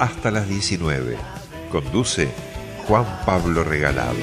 Hasta las 19. Conduce Juan Pablo Regalado.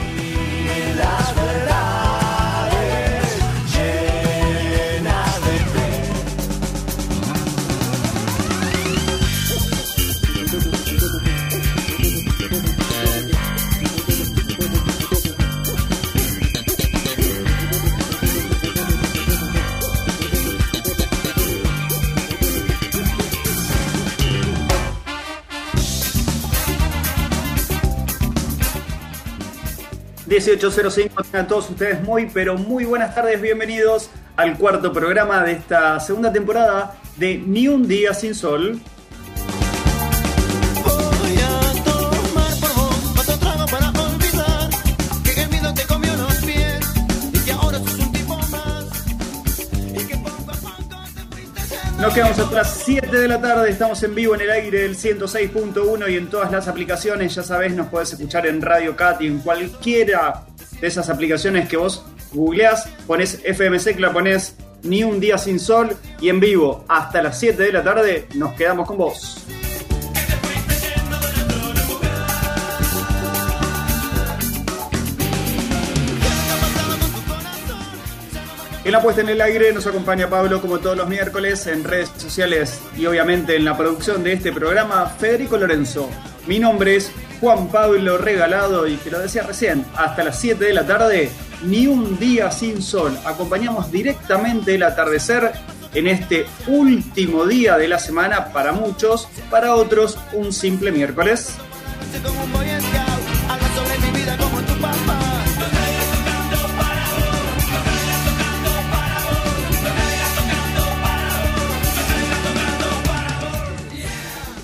1805, tengan todos ustedes muy, pero muy buenas tardes, bienvenidos al cuarto programa de esta segunda temporada de Ni un día sin sol. Quedamos hasta las 7 de la tarde, estamos en vivo en el aire del 106.1 y en todas las aplicaciones, ya sabés, nos podés escuchar en Radio Cat y en cualquiera de esas aplicaciones que vos googleás, pones FMC, la pones ni un día sin sol y en vivo hasta las 7 de la tarde nos quedamos con vos. En la puesta en el aire nos acompaña Pablo como todos los miércoles en redes sociales y obviamente en la producción de este programa Federico Lorenzo. Mi nombre es Juan Pablo Regalado y que lo decía recién, hasta las 7 de la tarde, ni un día sin sol. Acompañamos directamente el atardecer en este último día de la semana para muchos, para otros un simple miércoles.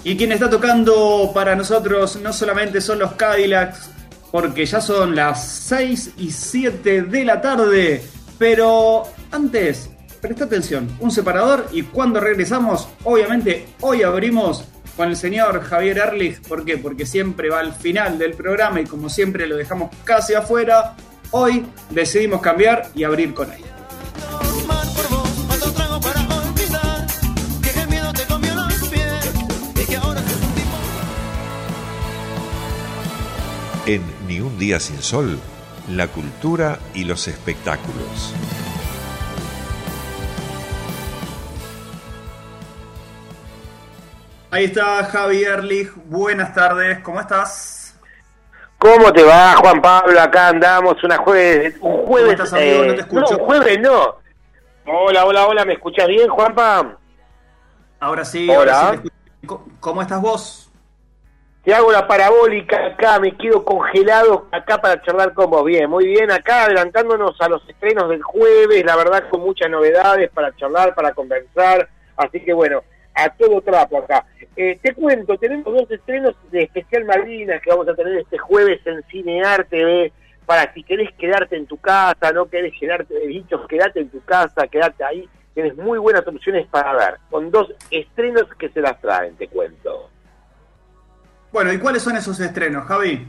Y quien está tocando para nosotros no solamente son los Cadillacs, porque ya son las 6 y 7 de la tarde, pero antes, presta atención, un separador y cuando regresamos, obviamente hoy abrimos con el señor Javier Erlich, ¿por qué? Porque siempre va al final del programa y como siempre lo dejamos casi afuera, hoy decidimos cambiar y abrir con él. En Ni un día sin sol, la cultura y los espectáculos. Ahí está Javi Erlich, buenas tardes, ¿cómo estás? ¿Cómo te va, Juan Pablo? Acá andamos, una jueves, un jueves... ¿Cómo estás, amigo? no te escucho. No, un jueves no. Hola, hola, hola, ¿me escuchas bien, Juanpa? Ahora sí, Hola. ahora sí te escucho. ¿Cómo estás vos? Te hago la parabólica acá, me quedo congelado acá para charlar con vos. Bien, muy bien, acá adelantándonos a los estrenos del jueves, la verdad con muchas novedades para charlar, para conversar, así que bueno, a todo trapo acá. Eh, te cuento, tenemos dos estrenos de especial Malvinas que vamos a tener este jueves en Cinear TV, para si querés quedarte en tu casa, no querés llenarte de bichos, quédate en tu casa, quédate ahí, tienes muy buenas opciones para ver, con dos estrenos que se las traen, te cuento. Bueno, ¿y cuáles son esos estrenos, Javi?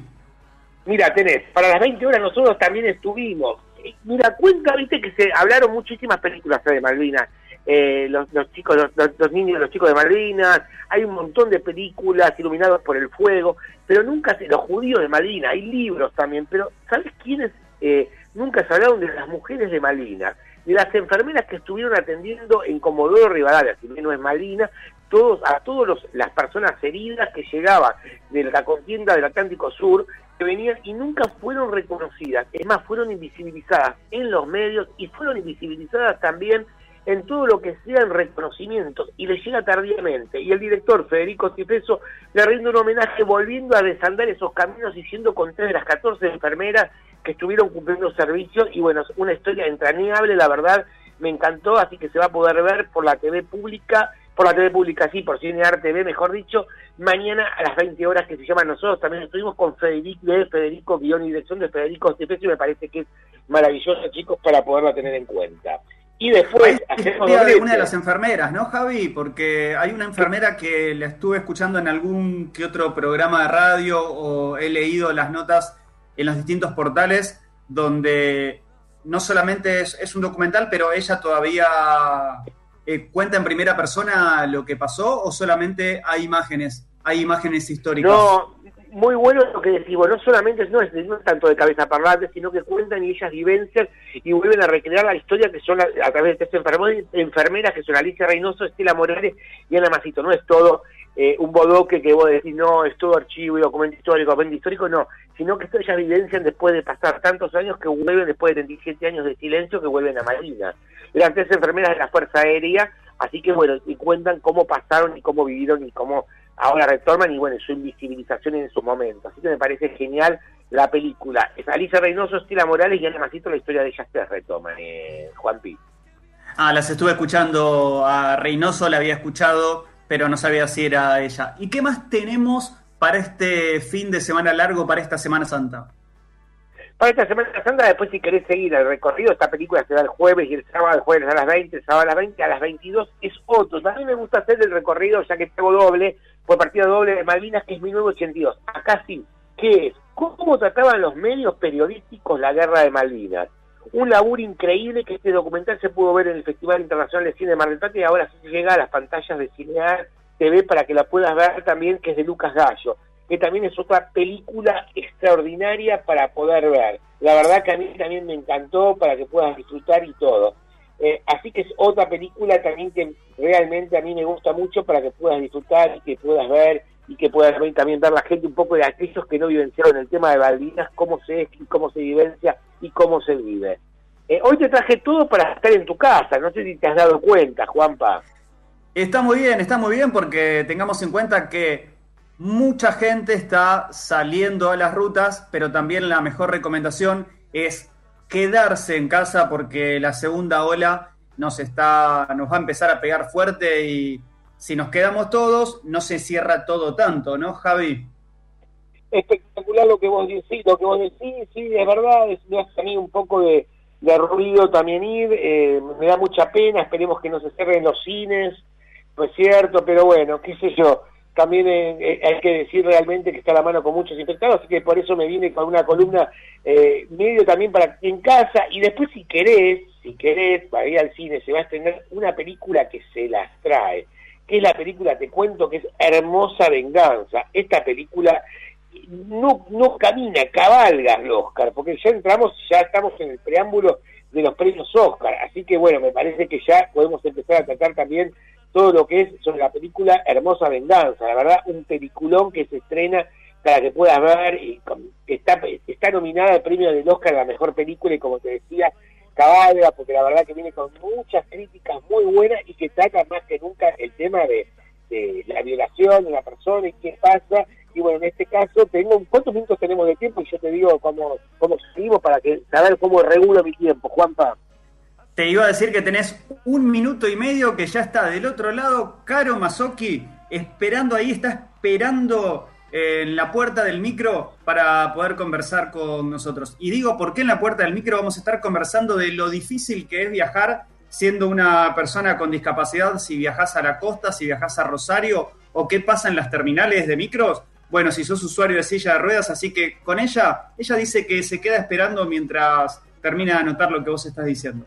Mira, tenés, para las 20 horas nosotros también estuvimos. Eh, Mira, cuenta, viste que se hablaron muchísimas películas de Malvinas. Eh, los, chicos, los, niños, los chicos de Malvinas, hay un montón de películas iluminados por el fuego, pero nunca se, los judíos de Malvinas, hay libros también, pero ¿sabes quiénes eh, nunca se hablaron de las mujeres de Malvinas? De las enfermeras que estuvieron atendiendo en Comodoro Rivadavia, si bien no es Malvinas, todos, a todas las personas heridas que llegaban de la contienda del Atlántico Sur, que venían y nunca fueron reconocidas, es más, fueron invisibilizadas en los medios y fueron invisibilizadas también en todo lo que sean reconocimientos. Y le llega tardíamente. Y el director Federico Cipreso le rinde un homenaje volviendo a desandar esos caminos y siendo con tres de las 14 enfermeras que estuvieron cumpliendo servicios y bueno, es una historia entrañable, la verdad, me encantó, así que se va a poder ver por la TV pública por la TV pública, sí, por Arte TV, mejor dicho, mañana a las 20 horas que se llama Nosotros. También estuvimos con Federico, de Federico, guion y dirección de Federico Estefesio, y me parece que es maravilloso, chicos, para poderla tener en cuenta. Y después hacemos de una de las enfermeras, ¿no, Javi? Porque hay una enfermera que la estuve escuchando en algún que otro programa de radio o he leído las notas en los distintos portales donde no solamente es, un documental, pero ella todavía eh, cuenta en primera persona lo que pasó o solamente hay imágenes, hay imágenes históricas. No, muy bueno lo que decimos, no solamente no es, tanto de cabeza parlante, sino que cuentan y ellas vivencian y vuelven a recrear la historia que son a, través de estas enfermeras que son Alicia Reynoso, Estela Morales y Ana Masito. No es todo eh, un bodoque que vos decís, no, es todo archivo y documento histórico, documento histórico, no, sino que esto ellas vivencian después de pasar tantos años que vuelven, después de 37 años de silencio, que vuelven a Marina. Eran tres enfermeras de la Fuerza Aérea, así que bueno, y cuentan cómo pasaron y cómo vivieron y cómo ahora retornan y bueno, su invisibilización en su momento. Así que me parece genial la película. Es Alicia Reynoso, Estela Morales y Ana Masito, la historia de ellas se retoman, eh, Juan Pi. Ah, las estuve escuchando a Reynoso, la había escuchado, pero no sabía si era ella. ¿Y qué más tenemos para este fin de semana largo, para esta Semana Santa? Para esta Semana Santa, después si querés seguir el recorrido, esta película se da el jueves y el sábado, el jueves a las 20, el sábado a las 20, a las 22 es otro. También me gusta hacer el recorrido, ya que tengo doble, por partido doble de Malvinas, que es 1982. Acá sí, ¿qué es? ¿Cómo trataban los medios periodísticos la guerra de Malvinas? Un laburo increíble que este documental se pudo ver en el Festival Internacional de Cine de Mar del Plata y ahora se llega a las pantallas de Cinear TV para que la puedas ver también, que es de Lucas Gallo, que también es otra película extraordinaria para poder ver. La verdad que a mí también me encantó para que puedas disfrutar y todo. Eh, así que es otra película también que realmente a mí me gusta mucho para que puedas disfrutar y que puedas ver y que puedas también ver la gente un poco de aquellos que no vivenciaron el tema de Baldinas, cómo se es y cómo se vivencia y cómo se vive. Eh, hoy te traje todo para estar en tu casa, no sé si te has dado cuenta, Juanpa. Está muy bien, está muy bien porque tengamos en cuenta que mucha gente está saliendo a las rutas, pero también la mejor recomendación es quedarse en casa porque la segunda ola nos está nos va a empezar a pegar fuerte y si nos quedamos todos no se cierra todo tanto, ¿no, Javi? Espectacular lo que vos decís, lo que vos decís, sí, es verdad, es, me hace a mí un poco de, ruido también ir, eh, me da mucha pena, esperemos que no se cierren los cines, no es cierto, pero bueno, qué sé yo, también eh, eh, hay que decir realmente que está la mano con muchos infectados, así que por eso me vine con una columna eh, medio también para en casa, y después si querés, si querés, para ir al cine, se va a estrenar una película que se las trae, que es la película, te cuento, que es Hermosa Venganza. Esta película no, no camina, cabalga el Oscar, porque ya entramos, ya estamos en el preámbulo de los premios Oscar, así que bueno, me parece que ya podemos empezar a tratar también todo lo que es sobre la película Hermosa Venganza, la verdad, un peliculón que se estrena para que puedas ver, y está, está nominada al premio del Oscar a la mejor película y como te decía, cabalga, porque la verdad que viene con muchas críticas muy buenas y que trata más que nunca el tema de, la violación de la persona y qué pasa. Y bueno, en este caso, tengo ¿cuántos minutos tenemos de tiempo? Y yo te digo cómo, cómo seguimos para que saber cómo regulo mi tiempo, Juanpa. Te iba a decir que tenés un minuto y medio que ya está del otro lado, Caro Masoki, esperando ahí, está esperando eh, en la puerta del micro para poder conversar con nosotros. Y digo, ¿por qué en la puerta del micro vamos a estar conversando de lo difícil que es viajar siendo una persona con discapacidad, si viajas a la costa, si viajas a Rosario, o qué pasa en las terminales de micros? Bueno, si sos usuario de silla de ruedas, así que con ella, ella dice que se queda esperando mientras termina de anotar lo que vos estás diciendo.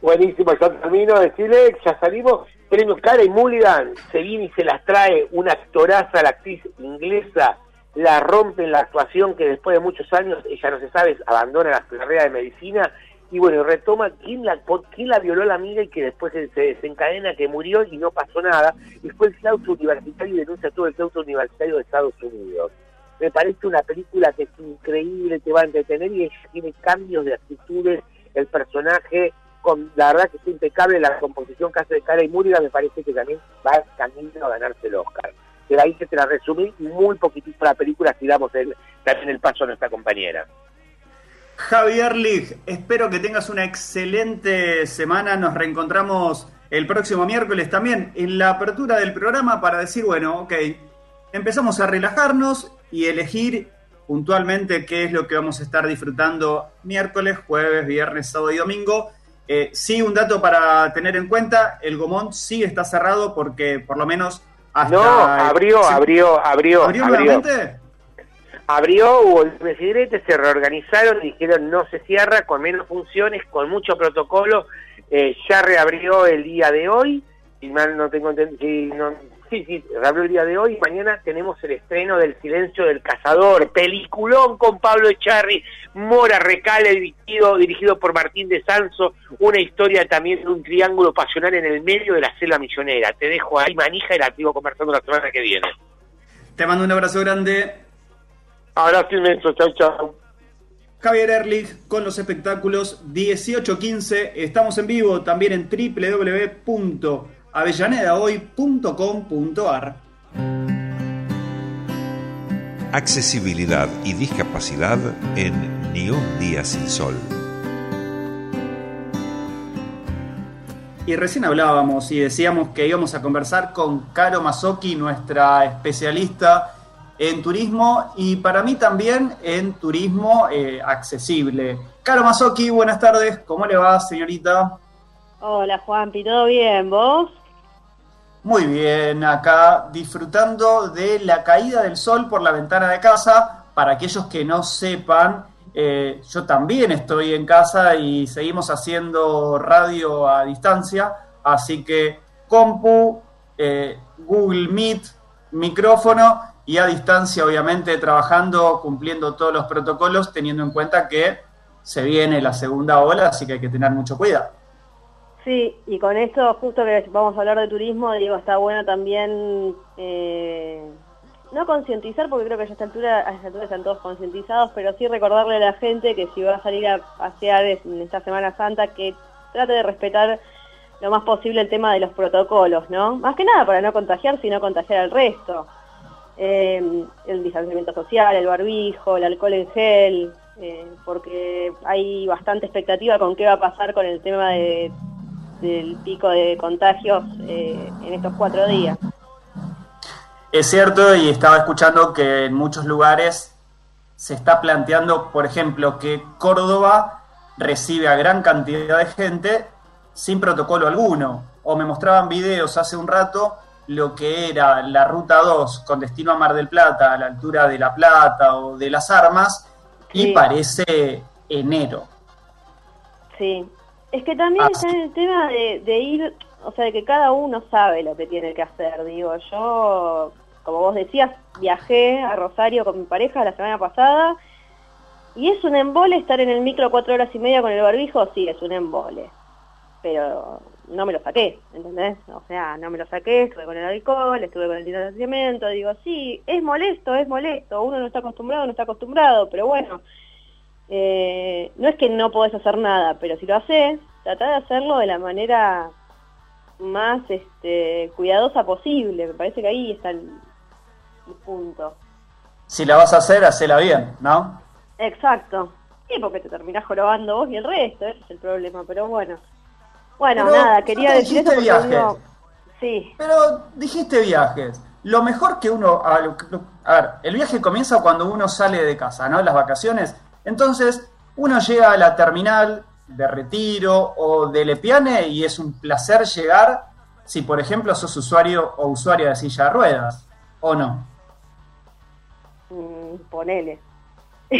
Buenísimo, yo termino de decirle, ya salimos, premio Cara y Mulligan, se viene y se las trae una actoraza, la actriz inglesa, la rompe en la actuación que después de muchos años, ella no se sabe, abandona la carrera de medicina y bueno, retoma quién la, quién la violó la amiga y que después se, desencadena que murió y no pasó nada, y fue el claustro universitario y denuncia todo el claustro universitario de Estados Unidos. Me parece una película que es increíble, te va a entretener y tiene cambios de actitudes, el personaje la verdad que es impecable la composición que de Cara y Múriga, me parece que también va camino a ganarse el Oscar. De ahí que te la resumí muy poquitito la película, si damos el, también el paso a nuestra compañera. Javier Lig, espero que tengas una excelente semana. Nos reencontramos el próximo miércoles también en la apertura del programa para decir, bueno, ok, empezamos a relajarnos y elegir puntualmente qué es lo que vamos a estar disfrutando miércoles, jueves, viernes, sábado y domingo. Eh, sí, un dato para tener en cuenta, el Gomón sí está cerrado porque por lo menos hasta... No, abrió, abrió, abrió. ¿Abrió nuevamente? Abrió, hubo el presidente, se reorganizaron dijeron no se cierra, con menos funciones, con mucho protocolo. Eh, ya reabrió el día de hoy, y mal no tengo entendido, Sí, sí, habló el día de hoy mañana tenemos el estreno del Silencio del Cazador, peliculón con Pablo Echarri, Mora Recale, dirigido, dirigido por Martín de Sanso, una historia también de un triángulo pasional en el medio de la selva misionera. Te dejo ahí manija y la sigo conversando la semana que viene. Te mando un abrazo grande. Abrazo inmenso, chau, chau. Javier Erlich con los espectáculos 18-15. Estamos en vivo también en www avellanedahoy.com.ar. Accesibilidad y discapacidad en Ni un día sin sol. Y recién hablábamos y decíamos que íbamos a conversar con Caro Mazzocchi, nuestra especialista en turismo y para mí también en turismo eh, accesible. Caro Mazzocchi, buenas tardes, ¿cómo le va, señorita? Hola Juanpi, ¿todo bien? ¿Vos? Muy bien, acá disfrutando de la caída del sol por la ventana de casa. Para aquellos que no sepan, eh, yo también estoy en casa y seguimos haciendo radio a distancia, así que compu, eh, Google Meet, micrófono y a distancia obviamente trabajando, cumpliendo todos los protocolos, teniendo en cuenta que se viene la segunda ola, así que hay que tener mucho cuidado. Sí, y con esto, justo que vamos a hablar de turismo, digo, está bueno también, eh, no concientizar, porque creo que a esta, altura, a esta altura están todos concientizados, pero sí recordarle a la gente que si va a salir a pasear en esta Semana Santa, que trate de respetar lo más posible el tema de los protocolos, ¿no? Más que nada para no contagiar, sino contagiar al resto. Eh, el distanciamiento social, el barbijo, el alcohol en gel, eh, porque hay bastante expectativa con qué va a pasar con el tema de del pico de contagios eh, en estos cuatro días. Es cierto, y estaba escuchando que en muchos lugares se está planteando, por ejemplo, que Córdoba recibe a gran cantidad de gente sin protocolo alguno. O me mostraban videos hace un rato lo que era la ruta 2 con destino a Mar del Plata, a la altura de La Plata o de las Armas, y parece enero. Sí, es que también ah, está en el tema de, ir, o sea, de que cada uno sabe lo que tiene que hacer. Digo, yo, como vos decías, viajé a Rosario con mi pareja la semana pasada y es un embole estar en el micro cuatro horas y media con el barbijo, sí, es un embole. Pero no me lo saqué, ¿entendés? O sea, no me lo saqué, estuve con el alcohol, estuve con el distanciamiento, digo, sí, es molesto, es molesto, uno no está acostumbrado, no está acostumbrado, pero bueno, eh, no es que no podés hacer nada, pero si lo haces, trata de hacerlo de la manera más este, cuidadosa posible. Me parece que ahí está el, punto. Si la vas a hacer, hacela bien, ¿no? Exacto. Sí, porque te terminás jorobando vos y el resto, ese es el problema, pero bueno. Bueno, nada, quería decir eso viajes. Sí. Pero dijiste viajes. Lo mejor que uno... A, a ver, el viaje comienza cuando uno sale de casa, ¿no? Las vacaciones entonces, uno llega a la terminal de retiro o de Lepiane y es un placer llegar si, por ejemplo, sos usuario o usuaria de silla de ruedas, ¿o no? Mm, ponele.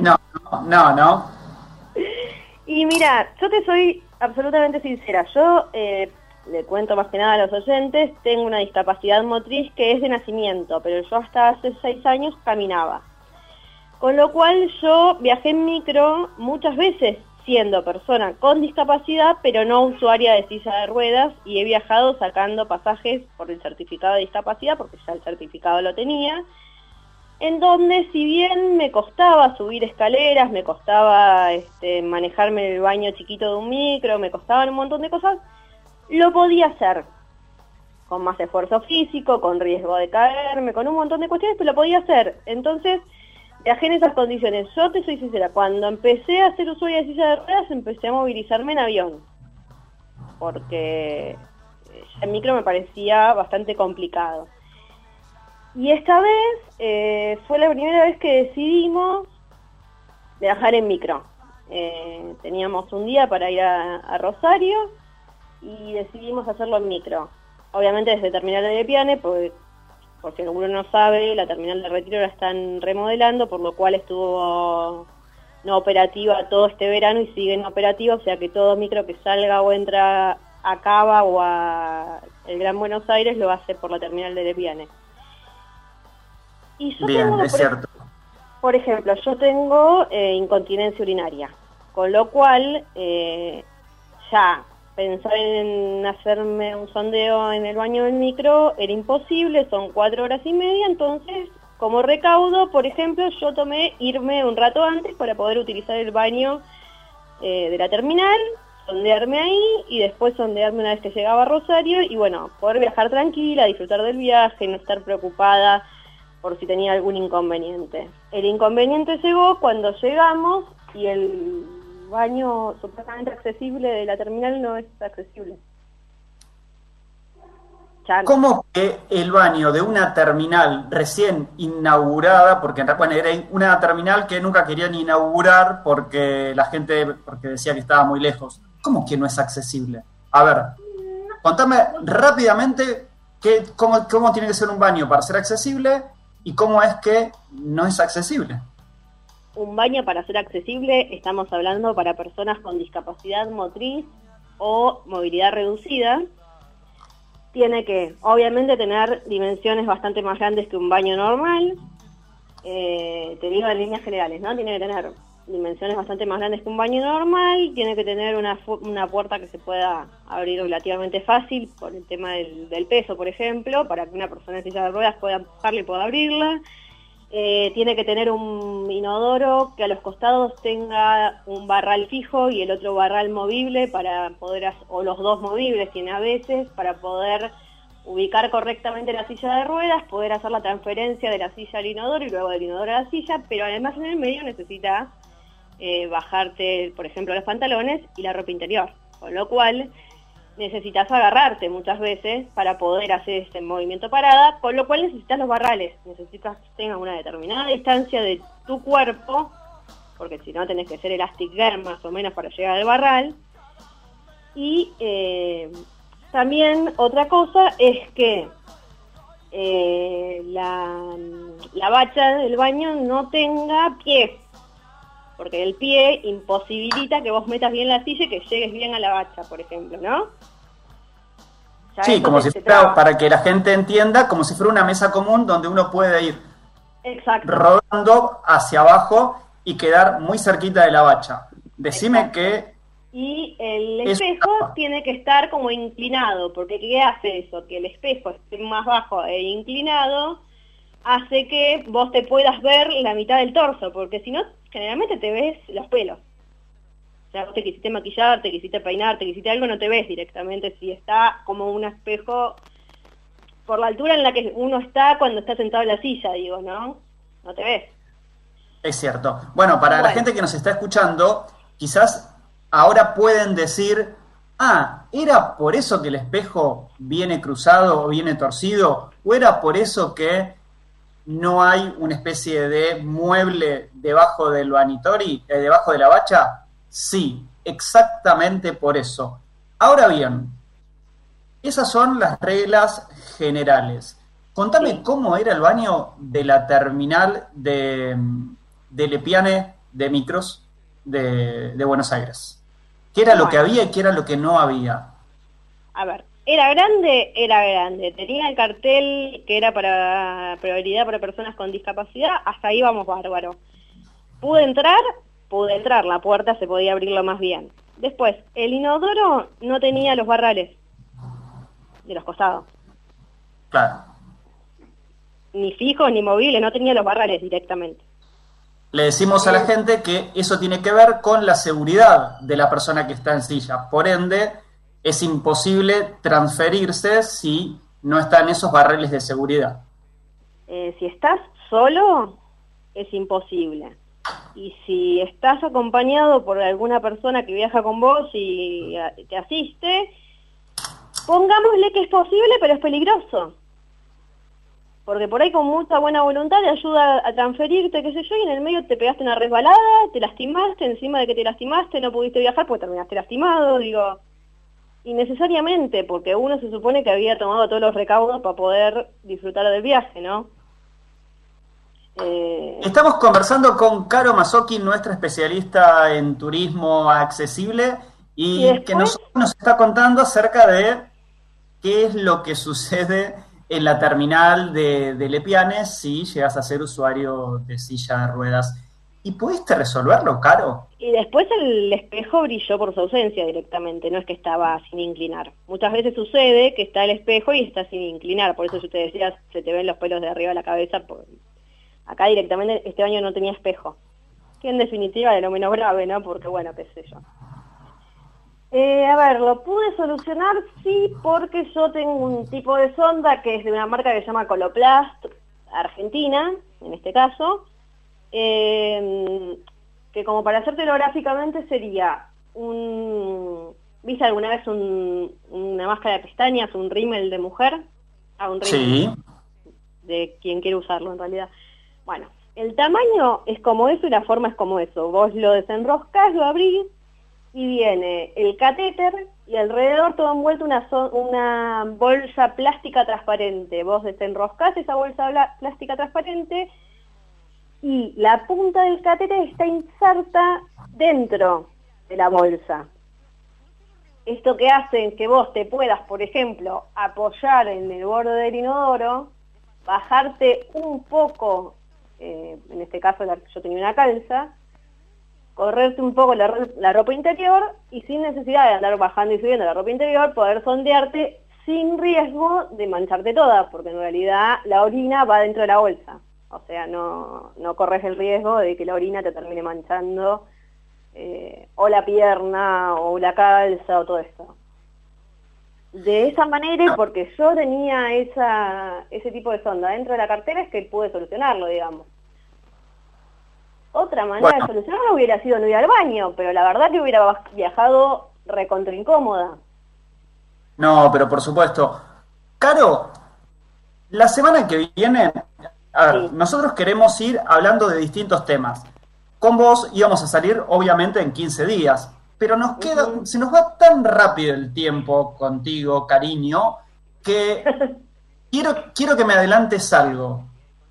no, no, no. Y mira, yo te soy absolutamente sincera. Yo eh, le cuento más que nada a los oyentes, tengo una discapacidad motriz que es de nacimiento, pero yo hasta hace seis años caminaba. Con lo cual yo viajé en micro muchas veces siendo persona con discapacidad, pero no usuaria de silla de ruedas, y he viajado sacando pasajes por el certificado de discapacidad, porque ya el certificado lo tenía, en donde si bien me costaba subir escaleras, me costaba este, manejarme el baño chiquito de un micro, me costaban un montón de cosas, lo podía hacer con más esfuerzo físico, con riesgo de caerme, con un montón de cuestiones, pero lo podía hacer. Entonces, viajé en esas condiciones. Yo te soy sincera, cuando empecé a hacer usuario de silla de ruedas, empecé a movilizarme en avión. porque el micro me parecía bastante complicado. Y esta vez eh, fue la primera vez que decidimos viajar en micro. Eh, teníamos un día para ir a, Rosario y decidimos hacerlo en micro. Obviamente desde Terminal de Piane, porque por si alguno no sabe, la terminal de retiro la están remodelando, por lo cual estuvo no operativa todo este verano y sigue no operativa, o sea que todo micro que salga o entra a Cava o a el Gran Buenos Aires lo hace por la terminal de Lepiane. Y Bien, es cierto. Por ejemplo, yo tengo eh, incontinencia urinaria, con lo cual eh, ya pensar en hacerme un sondeo en el baño del micro era imposible, son cuatro horas y media, entonces como recaudo, por ejemplo, yo tomé irme un rato antes para poder utilizar el baño eh, de la terminal, sondearme ahí y después sondearme una vez que llegaba a Rosario y bueno, poder viajar tranquila, disfrutar del viaje, no estar preocupada por si tenía algún inconveniente. El inconveniente llegó cuando llegamos y el baño supuestamente accesible de la terminal no es accesible. ¿Cómo que el baño de una terminal recién inaugurada, porque bueno, era una terminal que nunca querían inaugurar porque la gente porque decía que estaba muy lejos, ¿cómo que no es accesible? A ver, contame rápidamente qué, cómo, cómo tiene que ser un baño para ser accesible y cómo es que no es accesible. Un baño para ser accesible estamos hablando para personas con discapacidad motriz o movilidad reducida tiene que, obviamente, tener dimensiones bastante más grandes que un baño normal. Eh, te digo en líneas generales, ¿no? Tiene que tener dimensiones bastante más grandes que un baño normal, tiene que tener una, una puerta que se pueda abrir relativamente fácil por el tema del, peso, por ejemplo, para que una persona en silla de ruedas pueda bajarla y pueda abrirla. Eh, tiene que tener un inodoro que a los costados tenga un barral fijo y el otro barral movible para poder, o los dos movibles tiene a veces, para poder ubicar correctamente la silla de ruedas, poder hacer la transferencia de la silla al inodoro y luego del inodoro a la silla, pero además en el medio necesita eh, bajarte, por ejemplo, los pantalones y la ropa interior, con lo cual necesitas agarrarte muchas veces para poder hacer este movimiento parada, con lo cual necesitas los barrales, necesitas que tengas una determinada distancia de tu cuerpo, porque si no tenés que ser elastic más o menos para llegar al barral. Y eh, también otra cosa es que eh, la, la bacha del baño no tenga pie, porque el pie imposibilita que vos metas bien la silla y que llegues bien a la bacha, por ejemplo, ¿no? sí, como si fuera, para que la gente entienda, como si fuera una mesa común donde uno puede ir rodando hacia abajo y quedar muy cerquita de la bacha. Decime que... Y el espejo tiene que estar como inclinado, porque ¿qué hace eso? Que el espejo esté más bajo e inclinado hace que vos te puedas ver la mitad del torso, porque si no, generalmente te ves los pelos. O sea, vos te quisiste maquillar, te quisiste peinar, te quisiste algo, no te ves directamente si está como un espejo por la altura en la que uno está cuando está sentado en la silla, digo, ¿no? No te ves. Es cierto. Bueno, para la gente que nos está escuchando, quizás ahora pueden decir, ah, ¿era por eso que el espejo viene cruzado o viene torcido? ¿O era por eso que no hay una especie de mueble debajo del vanitori, eh, debajo de la bacha? Sí, exactamente por eso. Ahora bien, esas son las reglas generales. Contame cómo era el baño de la terminal de, de Lepiane de micros de, de Buenos Aires. ¿Qué era lo que había y qué era lo que no había? A ver, era grande, era grande. Tenía el cartel que era para prioridad para personas con discapacidad, hasta ahí vamos bárbaro. Pude entrar, pude entrar, la puerta se podía abrirlo más bien. Después, el inodoro no tenía los barrales de los costados. Claro. Ni fijos ni móviles, no tenía los barrales directamente. Le decimos a la gente que eso tiene que ver con la seguridad de la persona que está en silla. Por ende, es imposible transferirse si no están esos barriles de seguridad. Eh, si estás solo, es imposible. Y si estás acompañado por alguna persona que viaja con vos y te asiste, Pongámosle que es posible, pero es peligroso. Porque por ahí con mucha buena voluntad te ayuda a transferirte, qué sé yo, y en el medio te pegaste una resbalada, te lastimaste, encima de que te lastimaste no pudiste viajar porque terminaste lastimado, digo, innecesariamente, porque uno se supone que había tomado todos los recaudos para poder disfrutar del viaje, ¿no? Eh, Estamos conversando con Caro Mazzocchi, nuestra especialista en turismo accesible, y, que nos, nos está contando acerca de qué es lo que sucede en la terminal de, de Lepiane si llegas a ser usuario de silla de ruedas. ¿Y pudiste resolverlo, Caro? Y después el espejo brilló por su ausencia directamente, no es que estaba sin inclinar. Muchas veces sucede que está el espejo y está sin inclinar, por eso yo te decía, se te ven los pelos de arriba de la cabeza. Acá directamente este año no tenía espejo, que en definitiva era lo menos grave, ¿no? Porque bueno, qué sé yo. Eh, a ver, lo pude solucionar, sí, porque yo tengo un tipo de sonda que es de una marca que se llama Coloplast, Argentina, en este caso, eh, que como para hacértelo gráficamente sería un... ¿Viste alguna vez una máscara de pestañas, un rímel de mujer? Ah, un rímel sí. de quien quiere usarlo en realidad. Bueno, el tamaño es como eso y la forma es como eso. Vos lo desenroscás, lo abrís, y viene el catéter y alrededor todo envuelto una, una bolsa plástica transparente. Vos desenroscás esa bolsa plástica transparente y la punta del catéter está inserta dentro de la bolsa. Esto que hace que vos te puedas, por ejemplo, apoyar en el borde del inodoro, bajarte un poco, eh, en este caso yo tenía una calza, correrte un poco la, ropa interior y sin necesidad de andar bajando y subiendo la ropa interior, poder sondearte sin riesgo de mancharte toda, porque en realidad la orina va dentro de la bolsa. O sea, no, no corres el riesgo de que la orina te termine manchando eh, o la pierna o la calza o todo esto. De esa manera, porque yo tenía esa, ese tipo de sonda dentro de la cartera, es que pude solucionarlo, digamos. Otra manera de solucionarlo hubiera sido no ir al baño, pero la verdad que hubiera viajado recontra incómoda. No, pero por supuesto. Caro, la semana que viene, a ver, nosotros queremos ir hablando de distintos temas. Con vos íbamos a salir, obviamente, en 15 días, pero nos queda, se nos va tan rápido el tiempo contigo, cariño, que quiero, quiero que me adelantes algo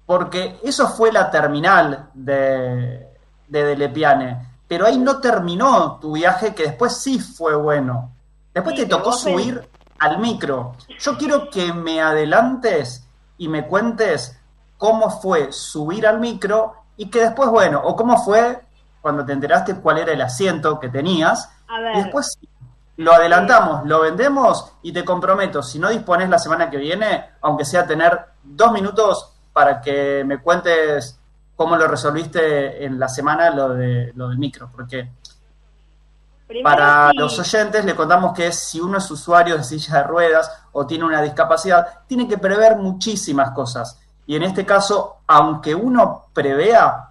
porque eso fue la terminal de, de Delepiane, pero ahí no terminó tu viaje, que después sí fue bueno. Después te tocó subir al micro. Yo quiero que me adelantes y me cuentes cómo fue subir al micro y que después, bueno, o cómo fue cuando te enteraste cuál era el asiento que tenías. Y después lo adelantamos, lo vendemos y te comprometo, si no dispones la semana que viene, aunque sea tener dos minutos para que me cuentes cómo lo resolviste en la semana lo, de, lo del micro, porque para los oyentes le contamos que si uno es usuario de silla de ruedas o tiene una discapacidad, tiene que prever muchísimas cosas. Y en este caso, aunque uno prevea,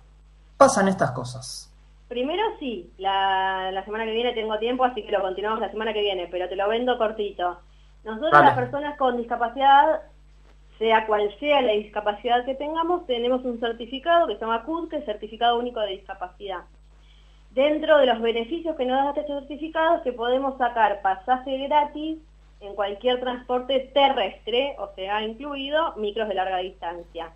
pasan estas cosas. Primero sí, la, la semana que viene tengo tiempo, así que lo continuamos la semana que viene, pero te lo vendo cortito. Nosotros las personas con discapacidad sea cual sea la discapacidad que tengamos, tenemos un certificado que se llama CUD, que es Certificado Único de Discapacidad. Dentro de los beneficios que nos da este certificado, que podemos sacar pasaje gratis en cualquier transporte terrestre, o sea, incluido micros de larga distancia.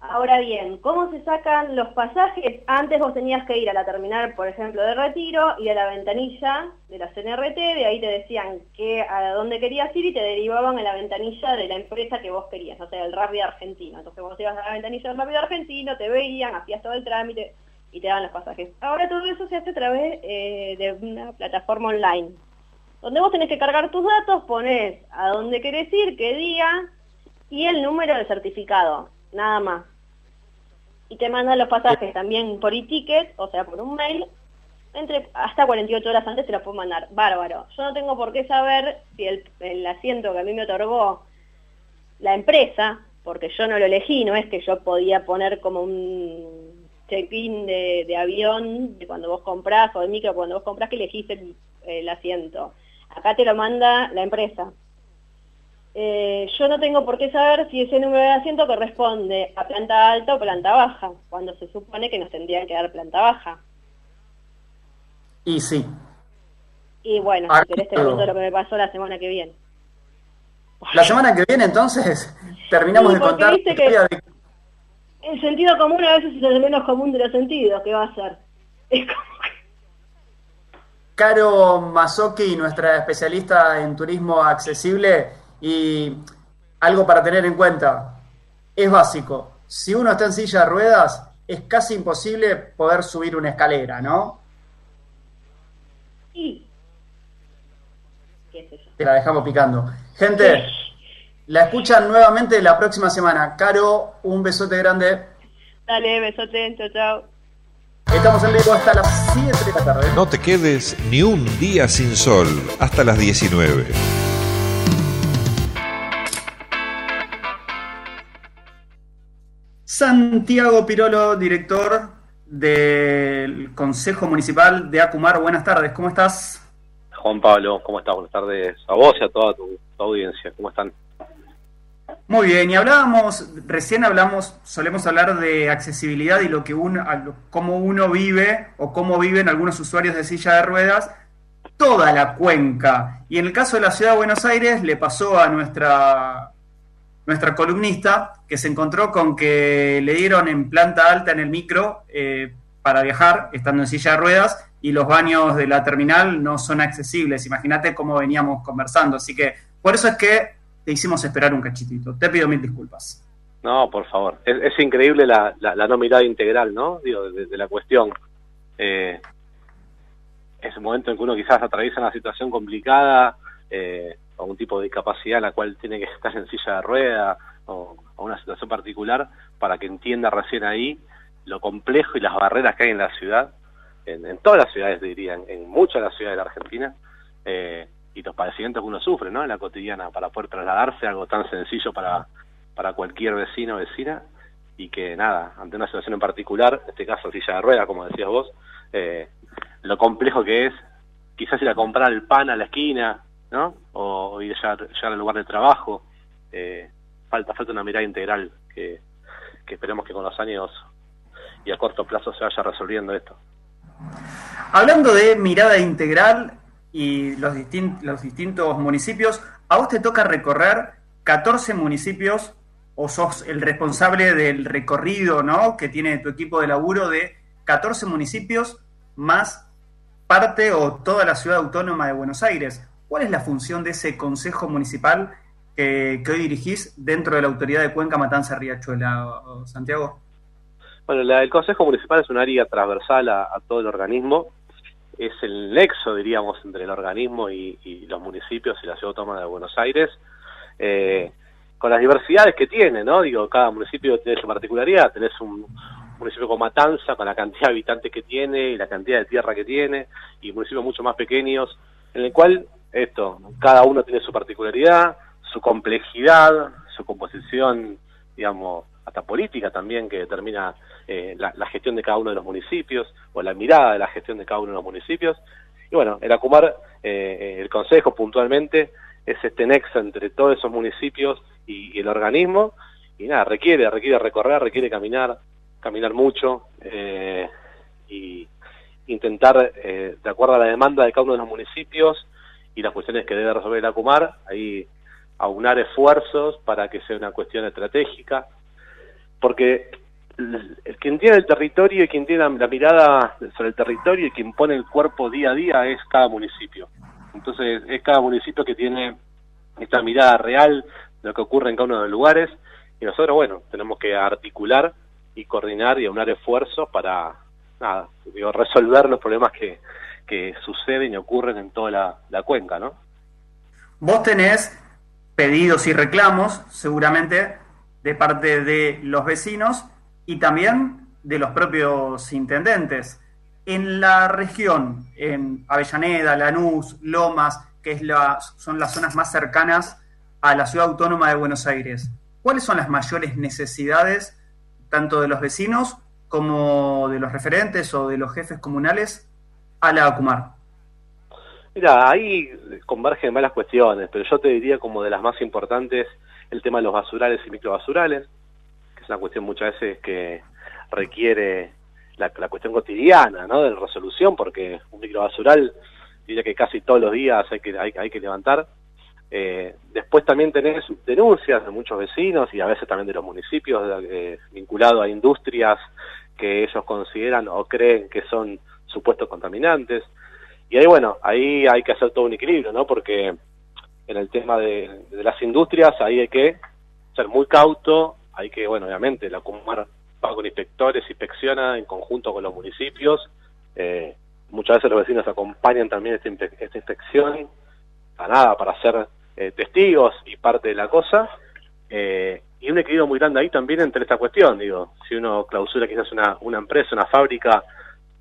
Ahora bien, ¿cómo se sacan los pasajes? Antes vos tenías que ir a la terminal, por ejemplo, de retiro y a la ventanilla de la CNRT, de ahí te decían que a dónde querías ir y te derivaban a la ventanilla de la empresa que vos querías, o sea, el Rápido Argentino. Entonces vos ibas a la ventanilla del Rápido Argentino, te veían, hacías todo el trámite y te daban los pasajes. Ahora todo eso se hace a través eh, de una plataforma online, donde vos tenés que cargar tus datos, pones a dónde querés ir, qué día y el número del certificado, nada más y te mandan los pasajes también por e-ticket, o sea, por un mail, entre hasta 48 horas antes te los puedo mandar. Bárbaro. Yo no tengo por qué saber si el, asiento que a mí me otorgó la empresa, porque yo no lo elegí, no es que yo podía poner como un check-in de, avión de cuando vos comprás o de micro cuando vos comprás que elegiste el, asiento. Acá te lo manda la empresa. Eh, yo no tengo por qué saber si ese número de asiento corresponde a planta alta o planta baja, cuando se supone que nos tendrían que dar planta baja. Y sí. Y bueno, si querés te cuento lo que me pasó la semana que viene. La semana que viene entonces terminamos de contar... El sentido común a veces es el menos común de los sentidos, ¿qué va a ser? Es como Caro Mazoki, nuestra especialista en turismo accesible, y algo para tener en cuenta, es básico. Si uno está en silla de ruedas, es casi imposible poder subir una escalera, ¿no? Sí. Te la dejamos picando. Gente, la escuchan nuevamente la próxima semana. Caro, un besote grande. Dale, besote, chao, chao. Estamos en vivo hasta las 7 de la tarde. No te quedes ni un día sin sol hasta las 19. Santiago Pirolo, director del Consejo Municipal de Acumar. Buenas tardes, ¿cómo estás? Juan Pablo, ¿cómo estás? Buenas tardes a vos y a toda tu, audiencia. ¿Cómo están? Muy bien, y hablábamos, recién hablamos, solemos hablar de accesibilidad y lo que uno, cómo uno vive o cómo viven algunos usuarios de silla de ruedas, toda la cuenca. Y en el caso de la ciudad de Buenos Aires le pasó a nuestra nuestra columnista, que se encontró con que le dieron en planta alta en el micro eh, para viajar, estando en silla de ruedas, y los baños de la terminal no son accesibles. Imagínate cómo veníamos conversando. Así que por eso es que te hicimos esperar un cachitito. Te pido mil disculpas. No, por favor. Es, increíble la, la, no mirada integral, ¿no? Digo, de, la cuestión. Eh, es un momento en que uno quizás atraviesa una situación complicada, eh, un tipo de discapacidad en la cual tiene que estar en silla de rueda o, una situación particular para que entienda recién ahí lo complejo y las barreras que hay en la ciudad, en, todas las ciudades dirían, en muchas de las ciudades de la Argentina, eh, y los padecimientos que uno sufre ¿no? en la cotidiana para poder trasladarse, algo tan sencillo para, para cualquier vecino o vecina, y que nada, ante una situación en particular, en este caso silla de rueda, como decías vos, eh, lo complejo que es quizás ir a comprar el pan a la esquina, ¿no? O, ir ya, al lugar de trabajo. Eh, falta, falta una mirada integral que, esperemos que con los años y a corto plazo se vaya resolviendo esto. Hablando de mirada integral y los, los distintos municipios, a vos te toca recorrer 14 municipios o sos el responsable del recorrido ¿no? que tiene tu equipo de laburo de 14 municipios más parte o toda la ciudad autónoma de Buenos Aires. ¿Cuál es la función de ese Consejo Municipal que, hoy dirigís dentro de la autoridad de Cuenca, Matanza, Riachuela, Santiago? Bueno, el Consejo Municipal es un área transversal a, todo el organismo. Es el nexo, diríamos, entre el organismo y, los municipios y la Ciudad Autónoma de Buenos Aires. Eh, con las diversidades que tiene, ¿no? Digo, cada municipio tiene su particularidad. Tenés un, municipio como Matanza, con la cantidad de habitantes que tiene y la cantidad de tierra que tiene, y municipios mucho más pequeños, en el cual esto, cada uno tiene su particularidad, su complejidad, su composición, digamos, hasta política también, que determina eh, la, gestión de cada uno de los municipios, o la mirada de la gestión de cada uno de los municipios. Y bueno, el Acumar, eh, el Consejo puntualmente, es este nexo entre todos esos municipios y, el organismo, y nada, requiere, requiere recorrer, requiere caminar, caminar mucho, eh, y intentar, de acuerdo a la demanda de cada uno de los municipios, y las cuestiones que debe resolver el ACUMAR, ahí aunar esfuerzos para que sea una cuestión estratégica, porque quien tiene el territorio y quien tiene la, mirada sobre el territorio y quien pone el cuerpo día a día es cada municipio. Entonces es cada municipio que tiene esta mirada real de lo que ocurre en cada uno de los lugares y nosotros, bueno, tenemos que articular y coordinar y aunar esfuerzos para, nada, digo, resolver los problemas que, que suceden y ocurren en toda la, cuenca, ¿no? Vos tenés pedidos y reclamos, seguramente, de parte de los vecinos y también de los propios intendentes. En la región, en Avellaneda, Lanús, Lomas, que es la, son las zonas más cercanas a la ciudad autónoma de Buenos Aires, ¿cuáles son las mayores necesidades tanto de los vecinos como de los referentes o de los jefes comunales a la ACUMAR? Mira, ahí convergen varias cuestiones, pero yo te diría como de las más importantes el tema de los basurales y microbasurales, que es una cuestión muchas veces que requiere la, cuestión cotidiana, ¿no? De resolución, porque un microbasural diría que casi todos los días hay que, hay, que levantar. Eh, después también tenés denuncias de muchos vecinos y a veces también de los municipios eh, vinculados a industrias que ellos consideran o creen que son supuestos contaminantes. Y ahí, bueno, ahí hay que hacer todo un equilibrio, ¿no? Porque en el tema de, las industrias, ahí hay que ser muy cauto, hay que, bueno, obviamente, la Comar va con inspectores, inspecciona en conjunto con los municipios. Eh, muchas veces los vecinos acompañan también esta, esta inspección, para nada, para ser eh, testigos y parte de la cosa. Eh, y un equilibrio muy grande ahí también entre esta cuestión, digo, si uno clausura quizás una, una empresa, una fábrica,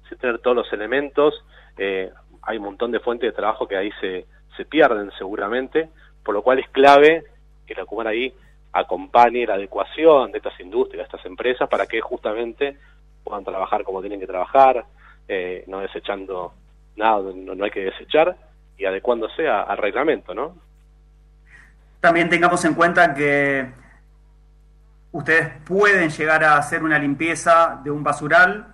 sin tener todos los elementos, eh, hay un montón de fuentes de trabajo que ahí se, se pierden seguramente, por lo cual es clave que la Cumar ahí acompañe la adecuación de estas industrias, de estas empresas, para que justamente puedan trabajar como tienen que trabajar, eh, no desechando nada, no, no, hay que desechar, y adecuándose al reglamento, ¿no? También tengamos en cuenta que ustedes pueden llegar a hacer una limpieza de un basural,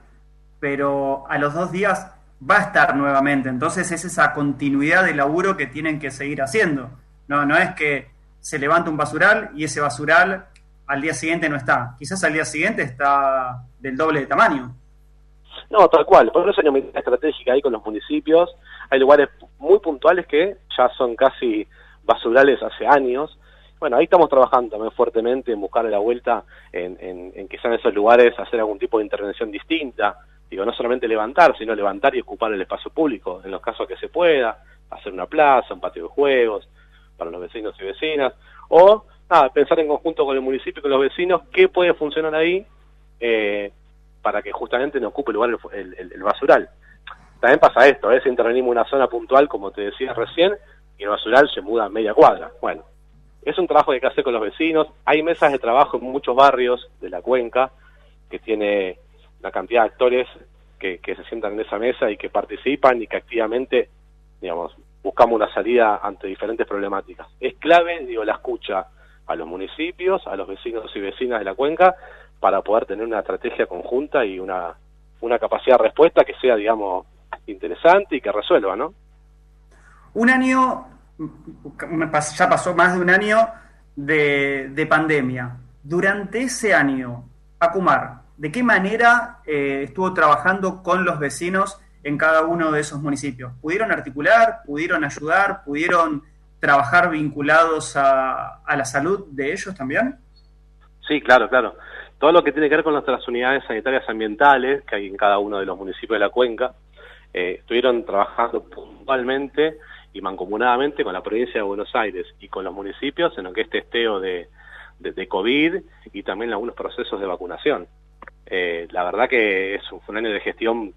pero a los dos días va a estar nuevamente. Entonces es esa continuidad de laburo que tienen que seguir haciendo. No, no es que se levanta un basural y ese basural al día siguiente no está. Quizás al día siguiente está del doble de tamaño. No, tal cual. Por eso hay una estratégica ahí con los municipios. Hay lugares muy puntuales que ya son casi basurales hace años. Bueno, ahí estamos trabajando también fuertemente en buscar la vuelta en, en, en que sean esos lugares hacer algún tipo de intervención distinta digo, no solamente levantar, sino levantar y ocupar el espacio público, en los casos que se pueda, hacer una plaza, un patio de juegos para los vecinos y vecinas, o nada, pensar en conjunto con el municipio y con los vecinos qué puede funcionar ahí eh, para que justamente no ocupe lugar el, el, basural. También pasa esto, a veces intervenimos en una zona puntual, como te decía recién, y el basural se muda a media cuadra. Bueno, es un trabajo que hay que hacer con los vecinos. Hay mesas de trabajo en muchos barrios de la cuenca que tiene la cantidad de actores que, se sientan en esa mesa y que participan y que activamente, digamos, buscamos una salida ante diferentes problemáticas. Es clave, digo, la escucha a los municipios, a los vecinos y vecinas de la cuenca, para poder tener una estrategia conjunta y una, una capacidad de respuesta que sea, digamos, interesante y que resuelva, ¿no? Un año, ya pasó más de un año de, de pandemia. Durante ese año, Acumar, ¿de qué manera eh, estuvo trabajando con los vecinos en cada uno de esos municipios? ¿Pudieron articular? ¿Pudieron ayudar? ¿Pudieron trabajar vinculados a, la salud de ellos también? Sí, claro, claro. Todo lo que tiene que ver con nuestras unidades sanitarias ambientales que hay en cada uno de los municipios de la cuenca, eh, estuvieron trabajando puntualmente y mancomunadamente con la provincia de Buenos Aires y con los municipios en lo que es testeo de, de COVID y también algunos procesos de vacunación. Eh, la verdad que es un, fue un año de gestión,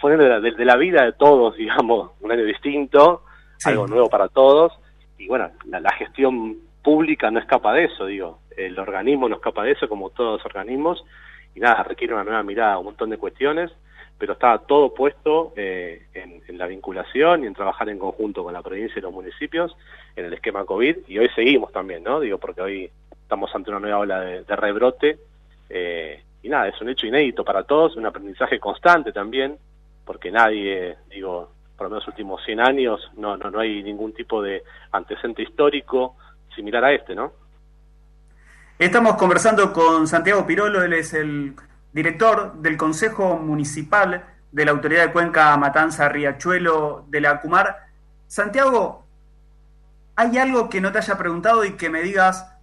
fue un año de la, vida de todos, digamos, un año distinto, algo nuevo para todos, y bueno, la, gestión pública no escapa de eso, digo, el organismo no escapa de eso, como todos los organismos, y nada, requiere una nueva mirada, un montón de cuestiones, pero estaba todo puesto eh, en, la vinculación y en trabajar en conjunto con la provincia y los municipios en el esquema COVID, y hoy seguimos también, ¿no? Digo, porque hoy estamos ante una nueva ola de, de rebrote, eh, y nada, es un hecho inédito para todos, un aprendizaje constante también, porque nadie, digo, por lo menos los últimos 100 años, no, no, no hay ningún tipo de antecedente histórico similar a este, ¿no? Estamos conversando con Santiago Pirolo, él es el director del Consejo Municipal de la Autoridad de Cuenca Matanza Riachuelo de la Cumar. Santiago, ¿hay algo que no te haya preguntado y que me digas,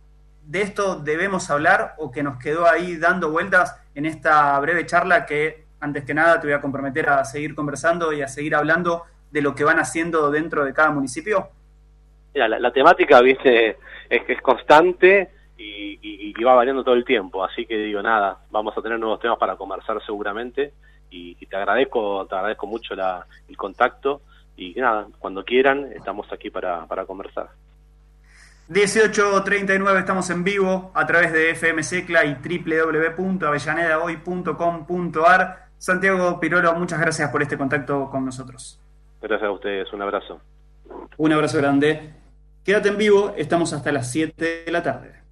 de esto debemos hablar o que nos quedó ahí dando vueltas en esta breve charla que antes que nada te voy a comprometer a seguir conversando y a seguir hablando de lo que van haciendo dentro de cada municipio? Mira, la, temática, viste, es que es constante y, va variando todo el tiempo, así que digo, nada, vamos a tener nuevos temas para conversar seguramente y, te agradezco, te agradezco mucho el contacto y nada, cuando quieran estamos aquí para conversar. 18.39 estamos en vivo a través de FM Secla y www.avellanedahoy.com.ar. Santiago Pirolo, muchas gracias por este contacto con nosotros. Gracias a ustedes, un abrazo. Un abrazo grande. Quédate en vivo, estamos hasta las 7 de la tarde.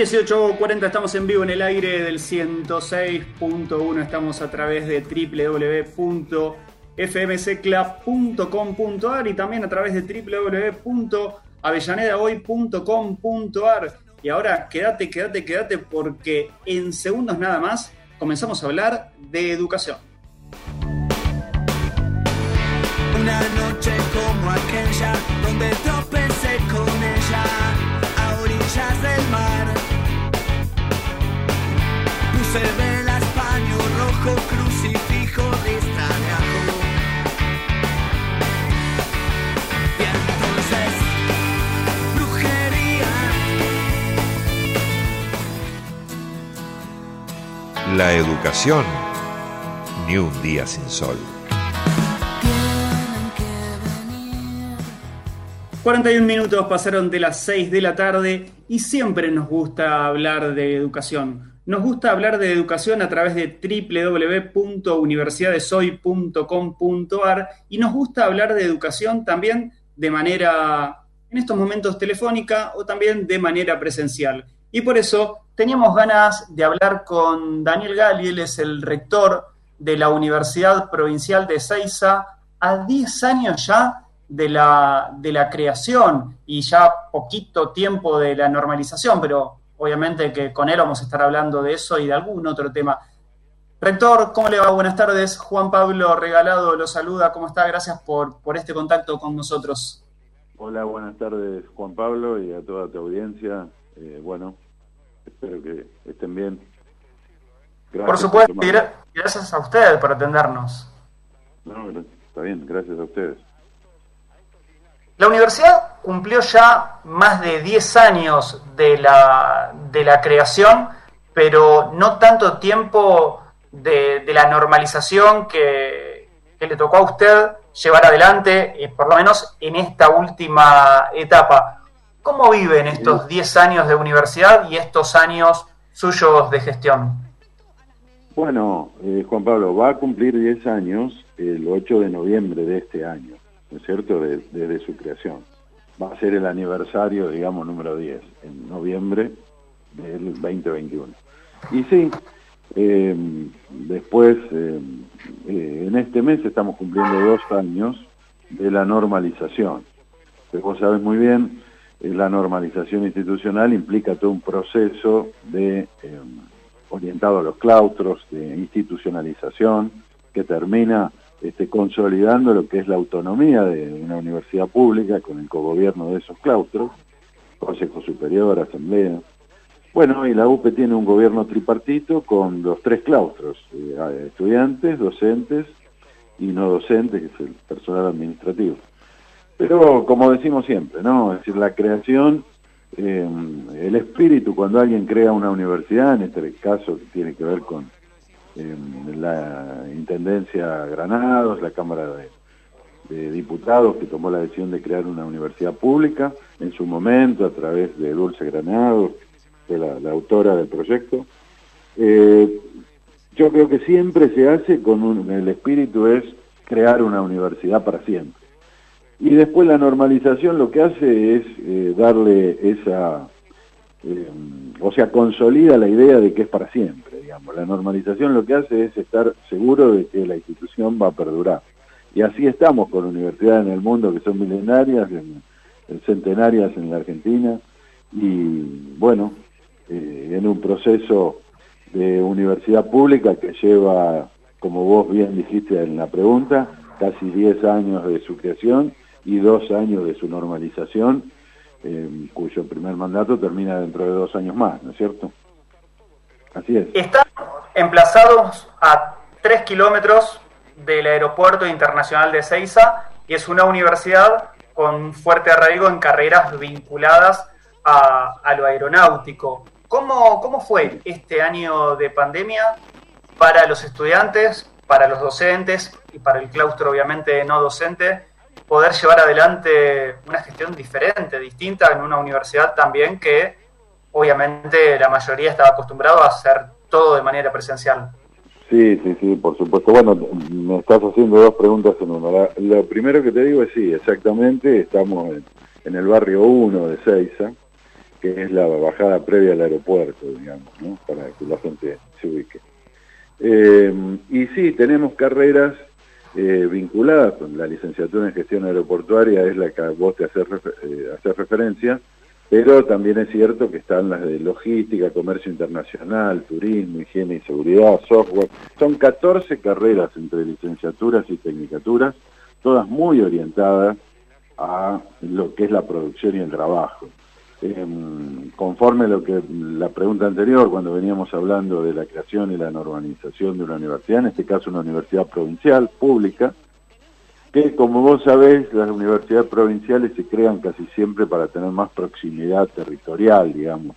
18.40 estamos en vivo en el aire del 106.1, estamos a través de www.fmcclub.com.ar y también a través de www.avellanedahoy.com.ar. Y ahora quédate, quédate, quédate porque en segundos nada más comenzamos a hablar de educación. Una noche como aquella donde tropecé con ella a orillas del mar. Puse velas, paño rojo, crucifijo, de ajo. Y entonces, brujería. La educación, ni un día sin sol. 41 minutos pasaron de las 6 de la tarde y siempre nos gusta hablar de educación. Nos gusta hablar de educación a través de www.universidadesoy.com.ar y nos gusta hablar de educación también de manera, en estos momentos telefónica o también de manera presencial. Y por eso teníamos ganas de hablar con Daniel Gali, él es el rector de la Universidad Provincial de Seiza, a 10 años ya de la, de la creación y ya poquito tiempo de la normalización, pero obviamente que con él vamos a estar hablando de eso y de algún otro tema. Rector, ¿cómo le va? Buenas tardes. Juan Pablo Regalado lo saluda. ¿Cómo está? Gracias por, por este contacto con nosotros. Hola, buenas tardes Juan Pablo y a toda tu audiencia. Eh, bueno, espero que estén bien. Gracias por supuesto, y gracias a usted por atendernos. No, está bien, gracias a ustedes. La universidad cumplió ya más de 10 años de la, de la creación, pero no tanto tiempo de, la normalización que, que le tocó a usted llevar adelante, eh, por lo menos en esta última etapa. ¿Cómo viven estos 10 años de universidad y estos años suyos de gestión? Bueno, eh, Juan Pablo, va a cumplir 10 años el 8 de noviembre de este año, ¿no es cierto?, De- desde su creación. Va a ser el aniversario, digamos, número 10, en noviembre del 2021. Y sí, eh, después, eh, eh, en este mes estamos cumpliendo dos años de la normalización. Pero vos sabes muy bien, la normalización institucional implica todo un proceso de orientado a los claustros, de institucionalización, que termina este, consolidando lo que es la autonomía de una universidad pública con el cogobierno de esos claustros, Consejo Superior, Asamblea. Bueno, y la UPE tiene un gobierno tripartito con los tres claustros, eh, estudiantes, docentes y no docentes, que es el personal administrativo. Pero como decimos siempre, ¿no? Es decir, la creación, eh, el espíritu cuando alguien crea una universidad, en este caso que tiene que ver con la Intendencia Granados, la Cámara de, Diputados que tomó la decisión de crear una universidad pública en su momento a través de Dulce Granados, fue la, la autora del proyecto. Eh, yo creo que siempre se hace con un, el espíritu es crear una universidad para siempre. Y después la normalización lo que hace es eh, darle esa, eh, o sea, consolida la idea de que es para siempre, digamos. La normalización lo que hace es estar seguro de que la institución va a perdurar. Y así estamos con universidades en el mundo que son milenarias, en, centenarias en la Argentina, y bueno, eh, en un proceso de universidad pública que lleva, como vos bien dijiste en la pregunta, casi 10 años de su creación y dos años de su normalización, eh, cuyo primer mandato termina dentro de dos años más, ¿no es cierto? Así es. Están emplazados a tres kilómetros del Aeropuerto Internacional de Ceiza y es una universidad con fuerte arraigo en carreras vinculadas a, a lo aeronáutico. ¿Cómo, ¿Cómo fue este año de pandemia para los estudiantes, para los docentes y para el claustro obviamente no docente poder llevar adelante una gestión diferente, distinta en una universidad también que obviamente la mayoría estaba acostumbrado a hacer todo de manera presencial. Sí, sí, sí, por supuesto. Bueno, me estás haciendo dos preguntas en una. lo primero que te digo es sí, exactamente, estamos en, el barrio 1 de Ceiza, que es la bajada previa al aeropuerto, digamos, ¿no? para que la gente se ubique. Eh, y sí, tenemos carreras eh, vinculada con la licenciatura en gestión aeroportuaria, es la que vos te haces, eh, referencia, pero también es cierto que están las de logística, comercio internacional, turismo, higiene y seguridad, software. Son 14 carreras entre licenciaturas y tecnicaturas, todas muy orientadas a lo que es la producción y el trabajo. Em, conforme lo que la pregunta anterior, cuando veníamos hablando de la creación y la normalización de una universidad, en este caso una universidad provincial, pública, que como vos sabés, las universidades provinciales se crean casi siempre para tener más proximidad territorial, digamos,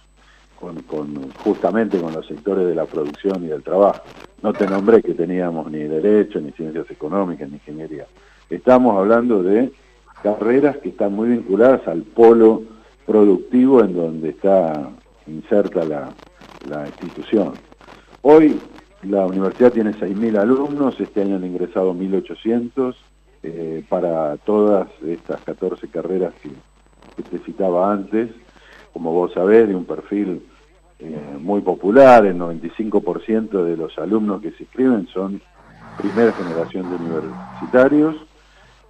con, justamente con los sectores de la producción y del trabajo. No te nombré que teníamos ni derecho, ni ciencias económicas, ni ingeniería. Estamos hablando de carreras que están muy vinculadas al polo productivo en donde está inserta la, institución. Hoy la universidad tiene 6.000 alumnos, este año han ingresado 1.800 eh, para todas estas 14 carreras que, te citaba antes, como vos sabés, de un perfil eh, muy popular, el 95% de los alumnos que se inscriben son primera generación de universitarios,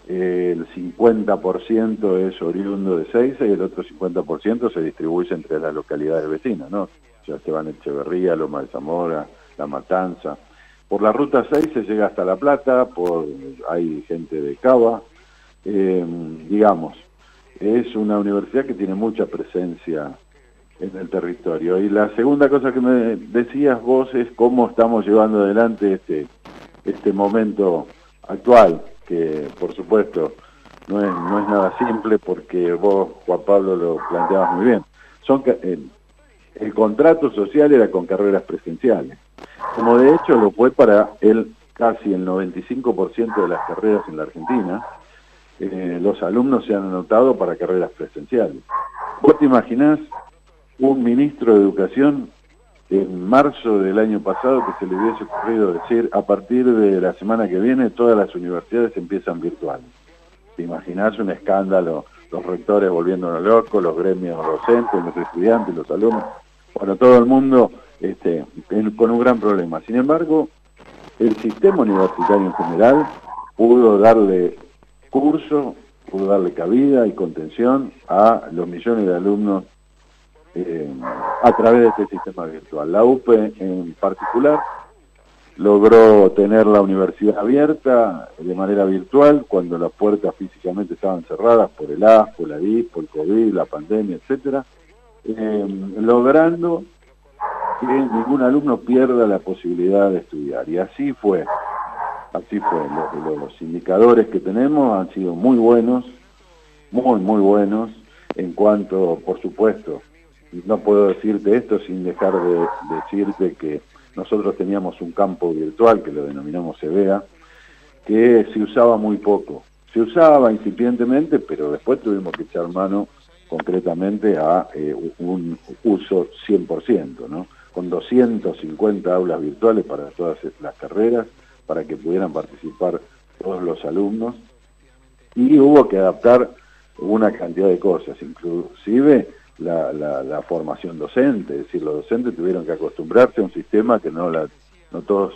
el 50% es oriundo de Seiza y el otro 50% se distribuye entre las localidades vecinas, ¿no? Ya se van Echeverría, Loma de Zamora, La Matanza. Por la ruta 6 se llega hasta La Plata, por hay gente de Cava, eh, digamos, es una universidad que tiene mucha presencia en el territorio. Y la segunda cosa que me decías vos es cómo estamos llevando adelante este, este momento actual que por supuesto no es, no es nada simple porque vos, Juan Pablo, lo planteabas muy bien. Son el, el contrato social era con carreras presenciales, como de hecho lo fue para el casi el 95% de las carreras en la Argentina, eh, los alumnos se han anotado para carreras presenciales. ¿Vos te imaginás un ministro de Educación en marzo del año pasado que se le hubiese ocurrido decir a partir de la semana que viene todas las universidades empiezan virtual. ¿Te imaginás un escándalo? Los rectores volviéndonos locos, los gremios docentes, los estudiantes, los alumnos, bueno, todo el mundo este, con un gran problema. Sin embargo, el sistema universitario en general pudo darle curso, pudo darle cabida y contención a los millones de alumnos eh, a través de este sistema virtual. La UPE en particular logró tener la universidad abierta de manera virtual cuando las puertas físicamente estaban cerradas por el ASPO, la DISPO, el COVID, la pandemia, etcétera, eh, logrando que ningún alumno pierda la posibilidad de estudiar. Y así fue, así fue. Los, los indicadores que tenemos han sido muy buenos, muy, muy buenos, en cuanto, por supuesto, no puedo decirte esto sin dejar de decirte que nosotros teníamos un campo virtual que lo denominamos EBEA, que se usaba muy poco. Se usaba incipientemente, pero después tuvimos que echar mano concretamente a eh, un uso 100%, ¿no? con 250 aulas virtuales para todas las carreras, para que pudieran participar todos los alumnos. y hubo que adaptar una cantidad de cosas, inclusive la, la, formación docente, es decir, los docentes tuvieron que acostumbrarse a un sistema que no, la, no todos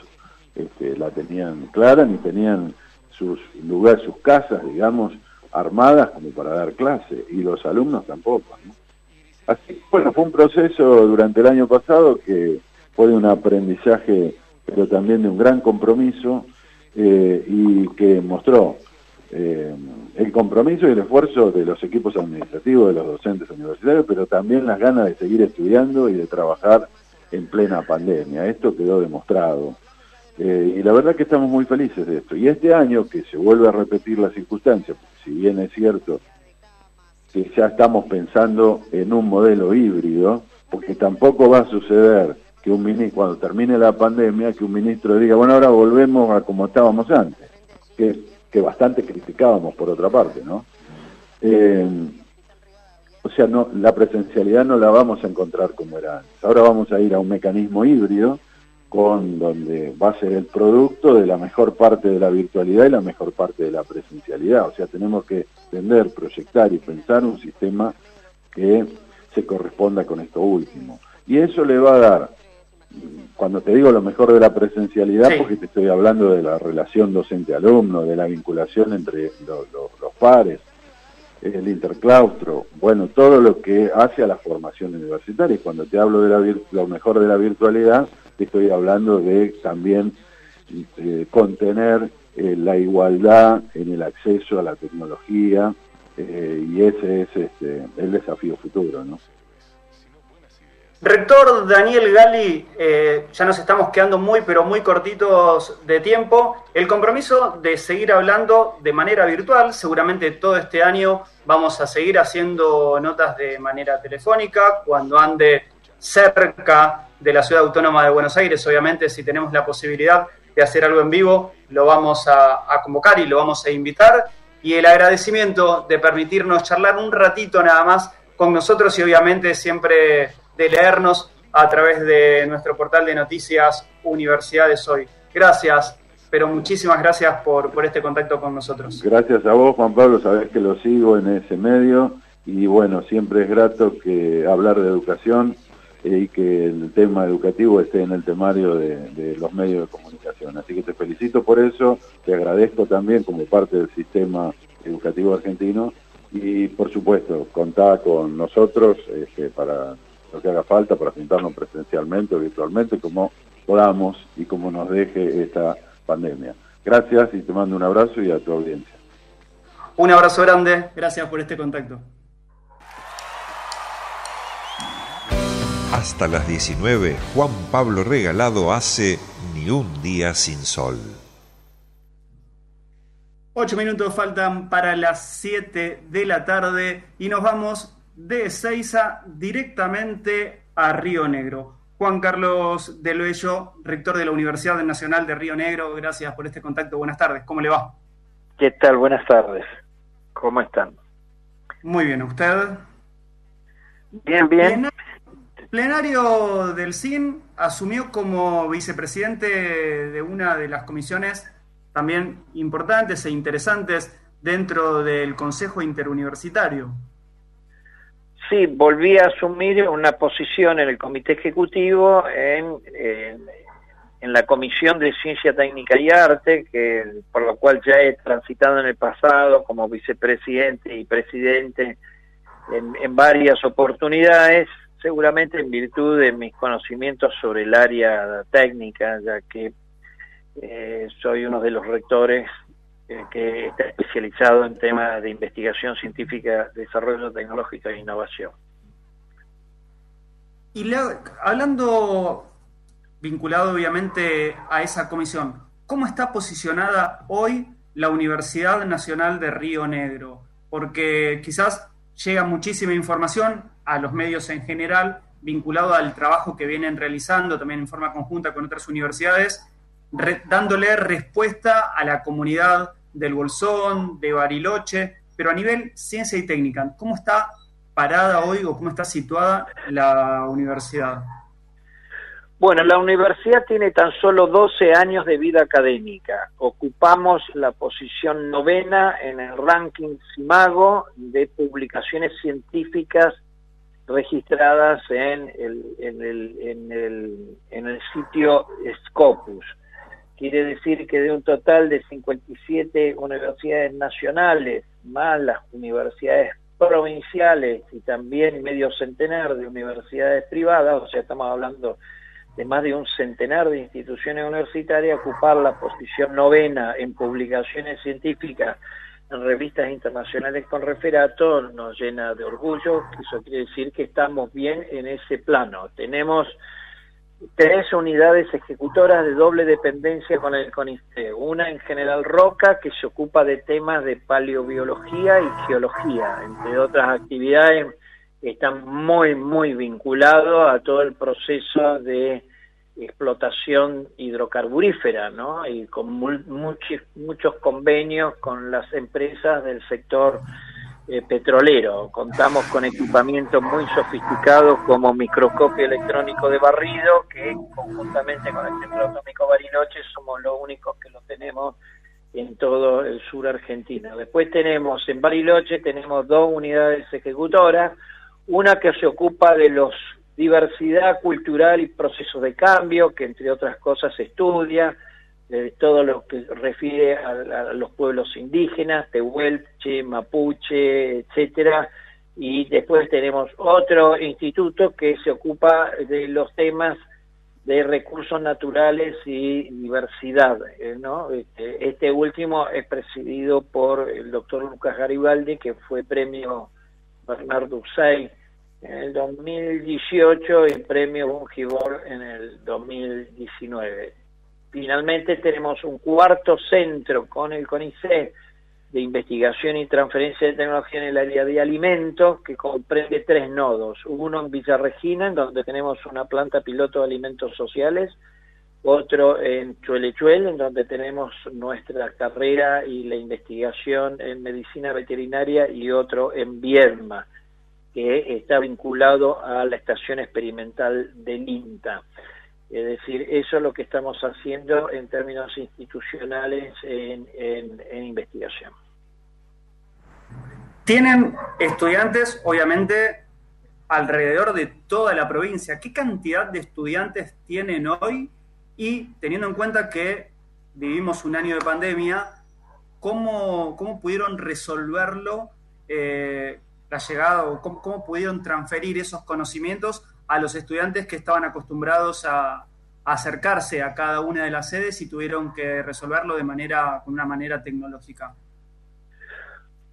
este, la tenían clara ni tenían sus lugares, sus casas, digamos, armadas como para dar clase, y los alumnos tampoco. Así, bueno, fue un proceso durante el año pasado que fue de un aprendizaje, pero también de un gran compromiso, eh, y que mostró eh, el compromiso y el esfuerzo de los equipos administrativos, de los docentes universitarios, pero también las ganas de seguir estudiando y de trabajar en plena pandemia. Esto quedó demostrado. Eh, y la verdad que estamos muy felices de esto. Y este año que se vuelve a repetir la circunstancia, si bien es cierto que ya estamos pensando en un modelo híbrido, porque tampoco va a suceder que un ministro, cuando termine la pandemia, que un ministro diga, bueno, ahora volvemos a como estábamos antes, que, bastante criticábamos por otra parte, ¿no? Eh, o sea, no, la presencialidad no la vamos a encontrar como era antes. Ahora vamos a ir a un mecanismo híbrido, con donde va a ser el producto de la mejor parte de la virtualidad y la mejor parte de la presencialidad. O sea, tenemos que entender, proyectar y pensar un sistema que se corresponda con esto último. Y eso le va a dar, cuando te digo lo mejor de la presencialidad, porque te estoy hablando de la relación docente-alumno, de la vinculación entre los, pares, el interclaustro, bueno, todo lo que hace a la formación universitaria. Y cuando te hablo de la, lo mejor de la virtualidad, estoy hablando de también eh, contener eh, la igualdad en el acceso a la tecnología eh, y ese es este, el desafío futuro, ¿no? Rector Daniel Gali, ya nos estamos quedando muy, pero muy cortitos de tiempo. El compromiso de seguir hablando de manera virtual, seguramente todo este año vamos a seguir haciendo notas de manera telefónica, cuando ande cerca de la Ciudad Autónoma de Buenos Aires. Obviamente, si tenemos la posibilidad de hacer algo en vivo, lo vamos a, convocar y lo vamos a invitar. Y el agradecimiento de permitirnos charlar un ratito nada más con nosotros y obviamente siempre de leernos a través de nuestro portal de noticias Universidades Hoy. Gracias, pero muchísimas gracias por, por este contacto con nosotros. Gracias a vos, Juan Pablo, sabés que lo sigo en ese medio y bueno, siempre es grato que hablar de educación y que el tema educativo esté en el temario de, los medios de comunicación. Así que te felicito por eso, te agradezco también como parte del sistema educativo argentino y por supuesto contá con nosotros este, para lo que haga falta, para juntarnos presencialmente o virtualmente como podamos y como nos deje esta pandemia. Gracias y te mando un abrazo y a tu audiencia. Un abrazo grande, gracias por este contacto. Hasta las 19, Juan Pablo Regalado hace Ni un día sin sol. Ocho minutos faltan para las 7 de la tarde y nos vamos de Seiza directamente a Río Negro. Juan Carlos de Loello, rector de la Universidad Nacional de Río Negro, gracias por este contacto. Buenas tardes, ¿cómo le va? ¿Qué tal? Buenas tardes. ¿Cómo están? Muy bien, ¿usted? Bien, bien plenario del CIN asumió como vicepresidente de una de las comisiones también importantes e interesantes dentro del Consejo Interuniversitario. Sí, volví a asumir una posición en el Comité Ejecutivo en, en, la Comisión de Ciencia Técnica y Arte, que, por lo cual ya he transitado en el pasado como vicepresidente y presidente en, en varias oportunidades seguramente en virtud de mis conocimientos sobre el área técnica, ya que eh, soy uno de los rectores eh, que está especializado en temas de investigación científica, desarrollo tecnológico e innovación. Y hablando vinculado obviamente a esa comisión, ¿cómo está posicionada hoy la Universidad Nacional de Río Negro? Porque quizás llega muchísima información a los medios en general vinculado al trabajo que vienen realizando también en forma conjunta con otras universidades, dándole respuesta a la comunidad del Bolsón, de Bariloche, pero a nivel ciencia y técnica, ¿cómo está parada hoy o cómo está situada la universidad? Bueno, la universidad tiene tan solo 12 años de vida académica. Ocupamos la posición novena en el ranking CIMAGO de publicaciones científicas registradas en el, en el, en el, en el sitio Scopus. Quiere decir que de un total de 57 universidades nacionales, más las universidades provinciales y también medio centenar de universidades privadas, o sea, estamos hablando de más de un centenar de instituciones universitarias, ocupar la posición novena en publicaciones científicas en revistas internacionales con referato nos llena de orgullo, eso quiere decir que estamos bien en ese plano. Tenemos tres unidades ejecutoras de doble dependencia con el CONICET, una en General Roca que se ocupa de temas de paleobiología y geología, entre otras actividades están muy, muy vinculados a todo el proceso de explotación hidrocarburífera, ¿no? Y con muchos, muchos convenios con las empresas del sector eh, petrolero. Contamos con equipamientos muy sofisticados como microscopio electrónico de barrido, que conjuntamente con el Centro Atómico Bariloche somos los únicos que lo tenemos en todo el sur argentino. Después tenemos en Bariloche tenemos dos unidades ejecutoras, una que se ocupa de los diversidad cultural y procesos de cambio, que entre otras cosas estudia, de todo lo que refiere a, los pueblos indígenas, Tehuelche, Mapuche, etcétera, y después tenemos otro instituto que se ocupa de los temas de recursos naturales y diversidad, eh, ¿no? Este, este, último es presidido por el doctor Lucas Garibaldi, que fue premio Bernardo Usay en el 2018 y premio Bungibor en el 2019. Finalmente tenemos un cuarto centro con el CONICET de investigación y transferencia de tecnología en el área de alimentos que comprende tres nodos. Uno en Villa Regina, en donde tenemos una planta piloto de alimentos sociales, otro en Chuelechuel, en donde tenemos nuestra carrera y la investigación en medicina veterinaria, y otro en Viedma que está vinculado a la estación experimental del INTA. Es decir, eso es lo que estamos haciendo en términos institucionales en, investigación. Tienen estudiantes, obviamente, alrededor de toda la provincia. ¿Qué cantidad de estudiantes tienen hoy? Y teniendo en cuenta que vivimos un año de pandemia, ¿cómo, cómo pudieron resolverlo eh, la llegada o cómo, pudieron transferir esos conocimientos a los estudiantes que estaban acostumbrados a, acercarse a cada una de las sedes y tuvieron que resolverlo de manera, con una manera tecnológica.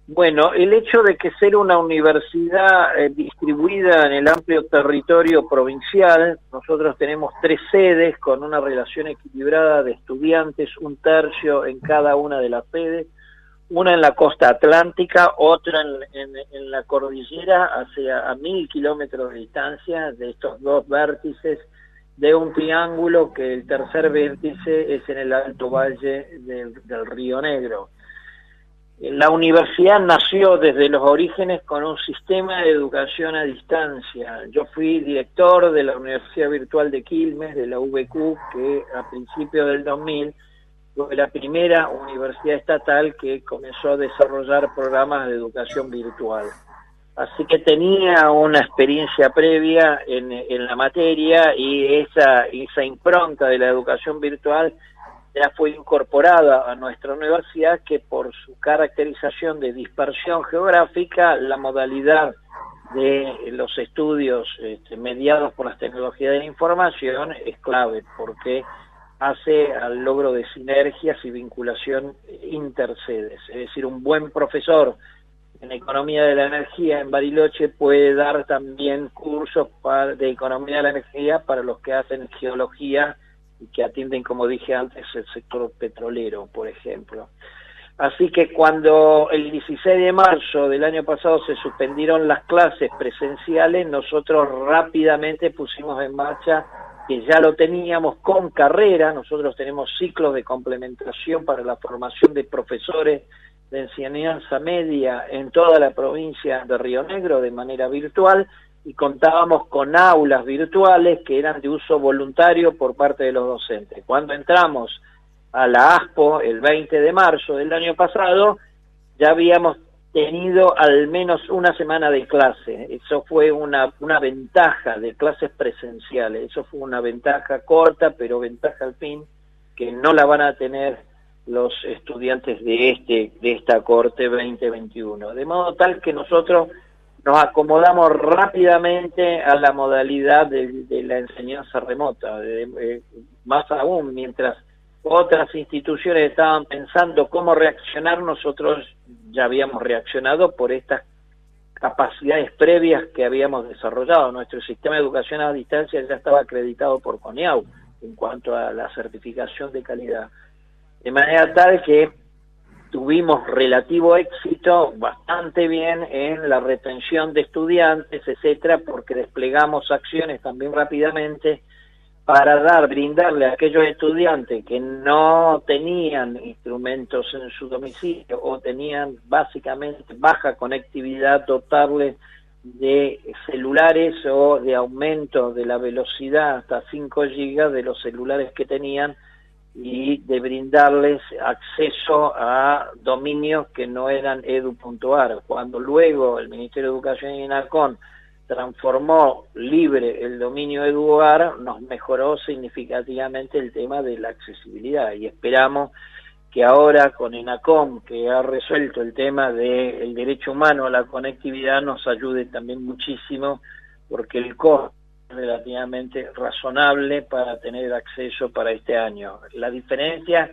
Bueno, el hecho de que ser una universidad eh, distribuida en el amplio territorio provincial, nosotros tenemos tres sedes con una relación equilibrada de estudiantes, un tercio en cada una de las sedes, una en la costa atlántica, otra en, la cordillera, hacia a mil kilómetros de distancia de estos dos vértices de un triángulo que el tercer vértice es en el alto valle del Río Negro. La universidad nació desde los orígenes con un sistema de educación a distancia. Yo fui director de la Universidad Virtual de Quilmes, de la VQ, que a principios del 2000 fue la primera universidad estatal que comenzó a desarrollar programas de educación virtual. Así que tenía una experiencia previa en, la materia y esa, esa impronta de la educación virtual ya fue incorporada a nuestra universidad que por su caracterización de dispersión geográfica, la modalidad de los estudios este, mediados por las tecnologías de la información es clave porque hace al logro de sinergias y vinculación intersedes. Es decir, un buen profesor en economía de la energía en Bariloche puede dar también cursos de economía de la energía para los que hacen geología y que atienden, como dije antes, el sector petrolero, por ejemplo. Así que cuando el 16 de marzo del año pasado se suspendieron las clases presenciales, nosotros rápidamente pusimos en marcha que ya lo teníamos con carrera, nosotros tenemos ciclos de complementación para la formación de profesores de enseñanza media en toda la provincia de Río Negro de manera virtual y contábamos con aulas virtuales que eran de uso voluntario por parte de los docentes. Cuando entramos a la ASPO el 20 de marzo del año pasado, ya habíamos tenido al menos una semana de clase. Eso fue una, una ventaja de clases presenciales. Eso fue una ventaja corta, pero ventaja al fin, que no la van a tener los estudiantes de este de esta corte 2021. De modo tal que nosotros nos acomodamos rápidamente a la modalidad de, la enseñanza remota, eh, más aún mientras otras instituciones estaban pensando cómo reaccionar, nosotros ya habíamos reaccionado por estas capacidades previas que habíamos desarrollado. Nuestro sistema de educación a distancia ya estaba acreditado por CONIAU en cuanto a la certificación de calidad. De manera tal que tuvimos relativo éxito bastante bien en la retención de estudiantes, etcétera, porque desplegamos acciones también rápidamente para dar, brindarle a aquellos estudiantes que no tenían instrumentos en su domicilio o tenían básicamente baja conectividad, dotarles de celulares o de aumento de la velocidad hasta 5 gigas de los celulares que tenían y de brindarles acceso a dominios que no eran edu.ar. Cuando luego el Ministerio de Educación y INACON transformó libre el dominio EduAR, nos mejoró significativamente el tema de la accesibilidad y esperamos que ahora con INACOM, que ha resuelto el tema del derecho humano a la conectividad, nos ayude también muchísimo porque el costo relativamente razonable para tener acceso para este año. La diferencia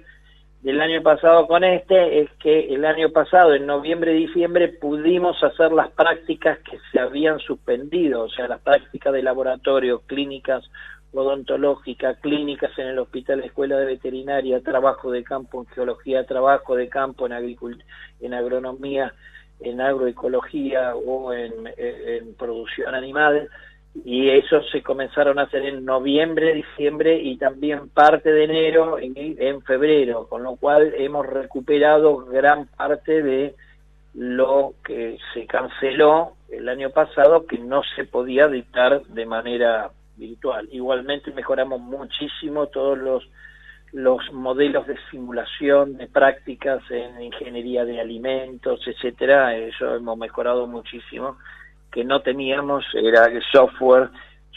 del año pasado con este es que el año pasado, en noviembre y diciembre, pudimos hacer las prácticas que se habían suspendido, o sea, las prácticas de laboratorio, clínicas odontológicas, clínicas en el hospital, escuela de veterinaria, trabajo de campo en geología, trabajo de campo en, en agronomía, en agroecología o en, en producción animal y eso se comenzaron a hacer en noviembre, diciembre y también parte de enero, en, en, febrero, con lo cual hemos recuperado gran parte de lo que se canceló el año pasado, que no se podía dictar de manera virtual. Igualmente mejoramos muchísimo todos los los modelos de simulación de prácticas en ingeniería de alimentos, etcétera, eso hemos mejorado muchísimo que no teníamos era el software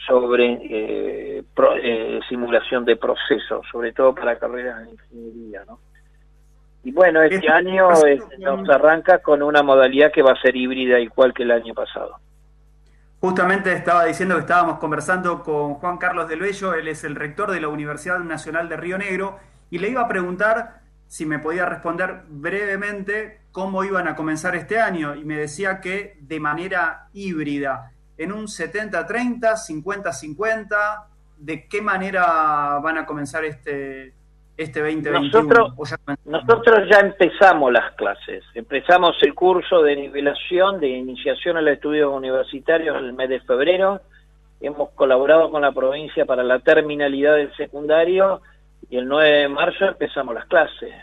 sobre eh, eh, simulación de procesos, sobre todo para carreras de ingeniería, ¿no? Y bueno, este año nos arranca con una modalidad que va a ser híbrida igual que el año pasado. Justamente estaba diciendo que estábamos conversando con Juan Carlos del Bello, él es el rector de la Universidad Nacional de Río Negro, y le iba a preguntar si me podía responder brevemente cómo iban a comenzar este año y me decía que de manera híbrida, en un 70-30, 50-50, ¿de qué manera van a comenzar este, este 2021? Nosotros, nosotros ya empezamos las clases, empezamos el curso de nivelación, de iniciación a los estudios universitarios el mes de febrero, hemos colaborado con la provincia para la terminalidad del secundario y el 9 de marzo empezamos las clases.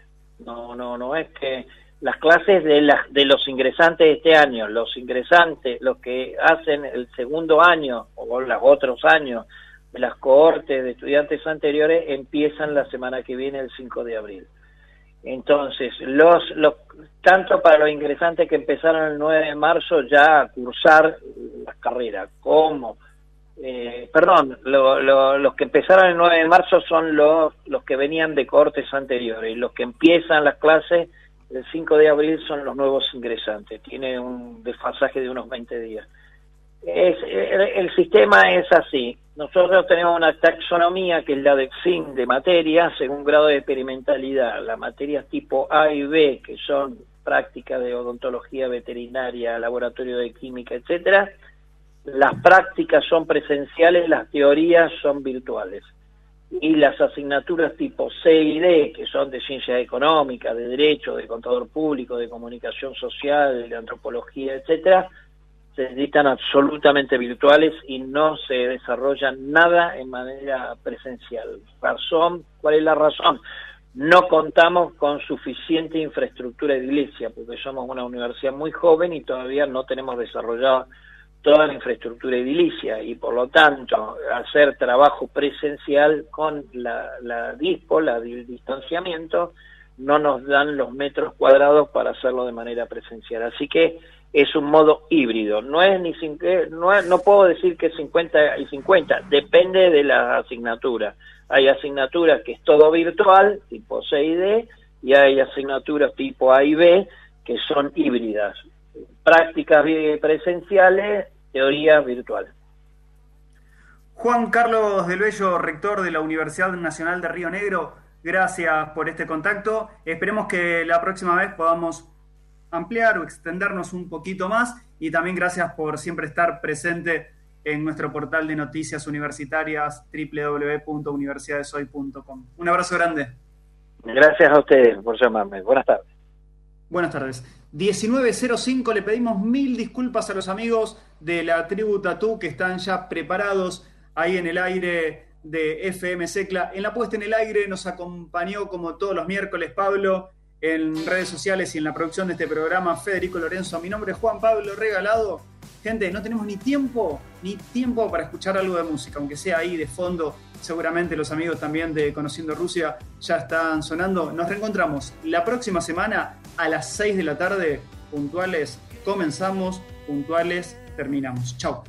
No, no, no es que las clases de, las, de los ingresantes de este año, los ingresantes, los que hacen el segundo año o los otros años las cohortes de estudiantes anteriores empiezan la semana que viene, el 5 de abril. Entonces, los, los, tanto para los ingresantes que empezaron el 9 de marzo ya a cursar las carreras, como eh, perdón, los que empezaron el 9 de marzo son los, los que venían de cortes anteriores los que empiezan las clases el 5 de abril son los nuevos ingresantes, tiene un desfasaje de unos 20 días. El, sistema es así, nosotros tenemos una taxonomía que es la de XIN de materias según grado de experimentalidad, las materias tipo A y B, que son práctica de odontología veterinaria, laboratorio de química, etcétera, las prácticas son presenciales, las teorías son virtuales. Y las asignaturas tipo C y D, que son de ciencia económica, de derecho, de contador público, de comunicación social, de antropología, etcétera, se necesitan absolutamente virtuales y no se desarrollan nada en manera presencial. Razón, ¿cuál es la razón? No contamos con suficiente infraestructura de iglesia, porque somos una universidad muy joven y todavía no tenemos desarrollado toda la infraestructura edilicia y por lo tanto hacer trabajo presencial con la, la dispo, la, el distanciamiento, no nos dan los metros cuadrados para hacerlo de manera presencial. Así que es un modo híbrido, no es ni no, no puedo decir que es 50 y 50, depende de la asignatura. Hay asignaturas que es todo virtual, tipo C y D, y hay asignaturas tipo A y B que son híbridas. Prácticas presenciales, teoría virtual. Juan Carlos del Bello, rector de la Universidad Nacional de Río Negro, gracias por este contacto. Esperemos que la próxima vez podamos ampliar o extendernos un poquito más y también gracias por siempre estar presente en nuestro portal de noticias universitarias www.universidadeshoy.com. Un abrazo grande. Gracias a ustedes por llamarme. Buenas tardes. Buenas tardes. 19.05, le pedimos mil disculpas a los amigos de la tribu Tatú que están ya preparados ahí en el aire de FM Secla. En la puesta en el aire nos acompañó como todos los miércoles Pablo en redes sociales y en la producción de este programa Federico Lorenzo. Mi nombre es Juan Pablo Regalado. Gente, no tenemos ni tiempo, ni tiempo para escuchar algo de música, aunque sea ahí de fondo. Seguramente los amigos también de Conociendo Rusia ya están sonando. Nos reencontramos la próxima semana a las 6 de la tarde, puntuales. Comenzamos, puntuales, terminamos. Chao.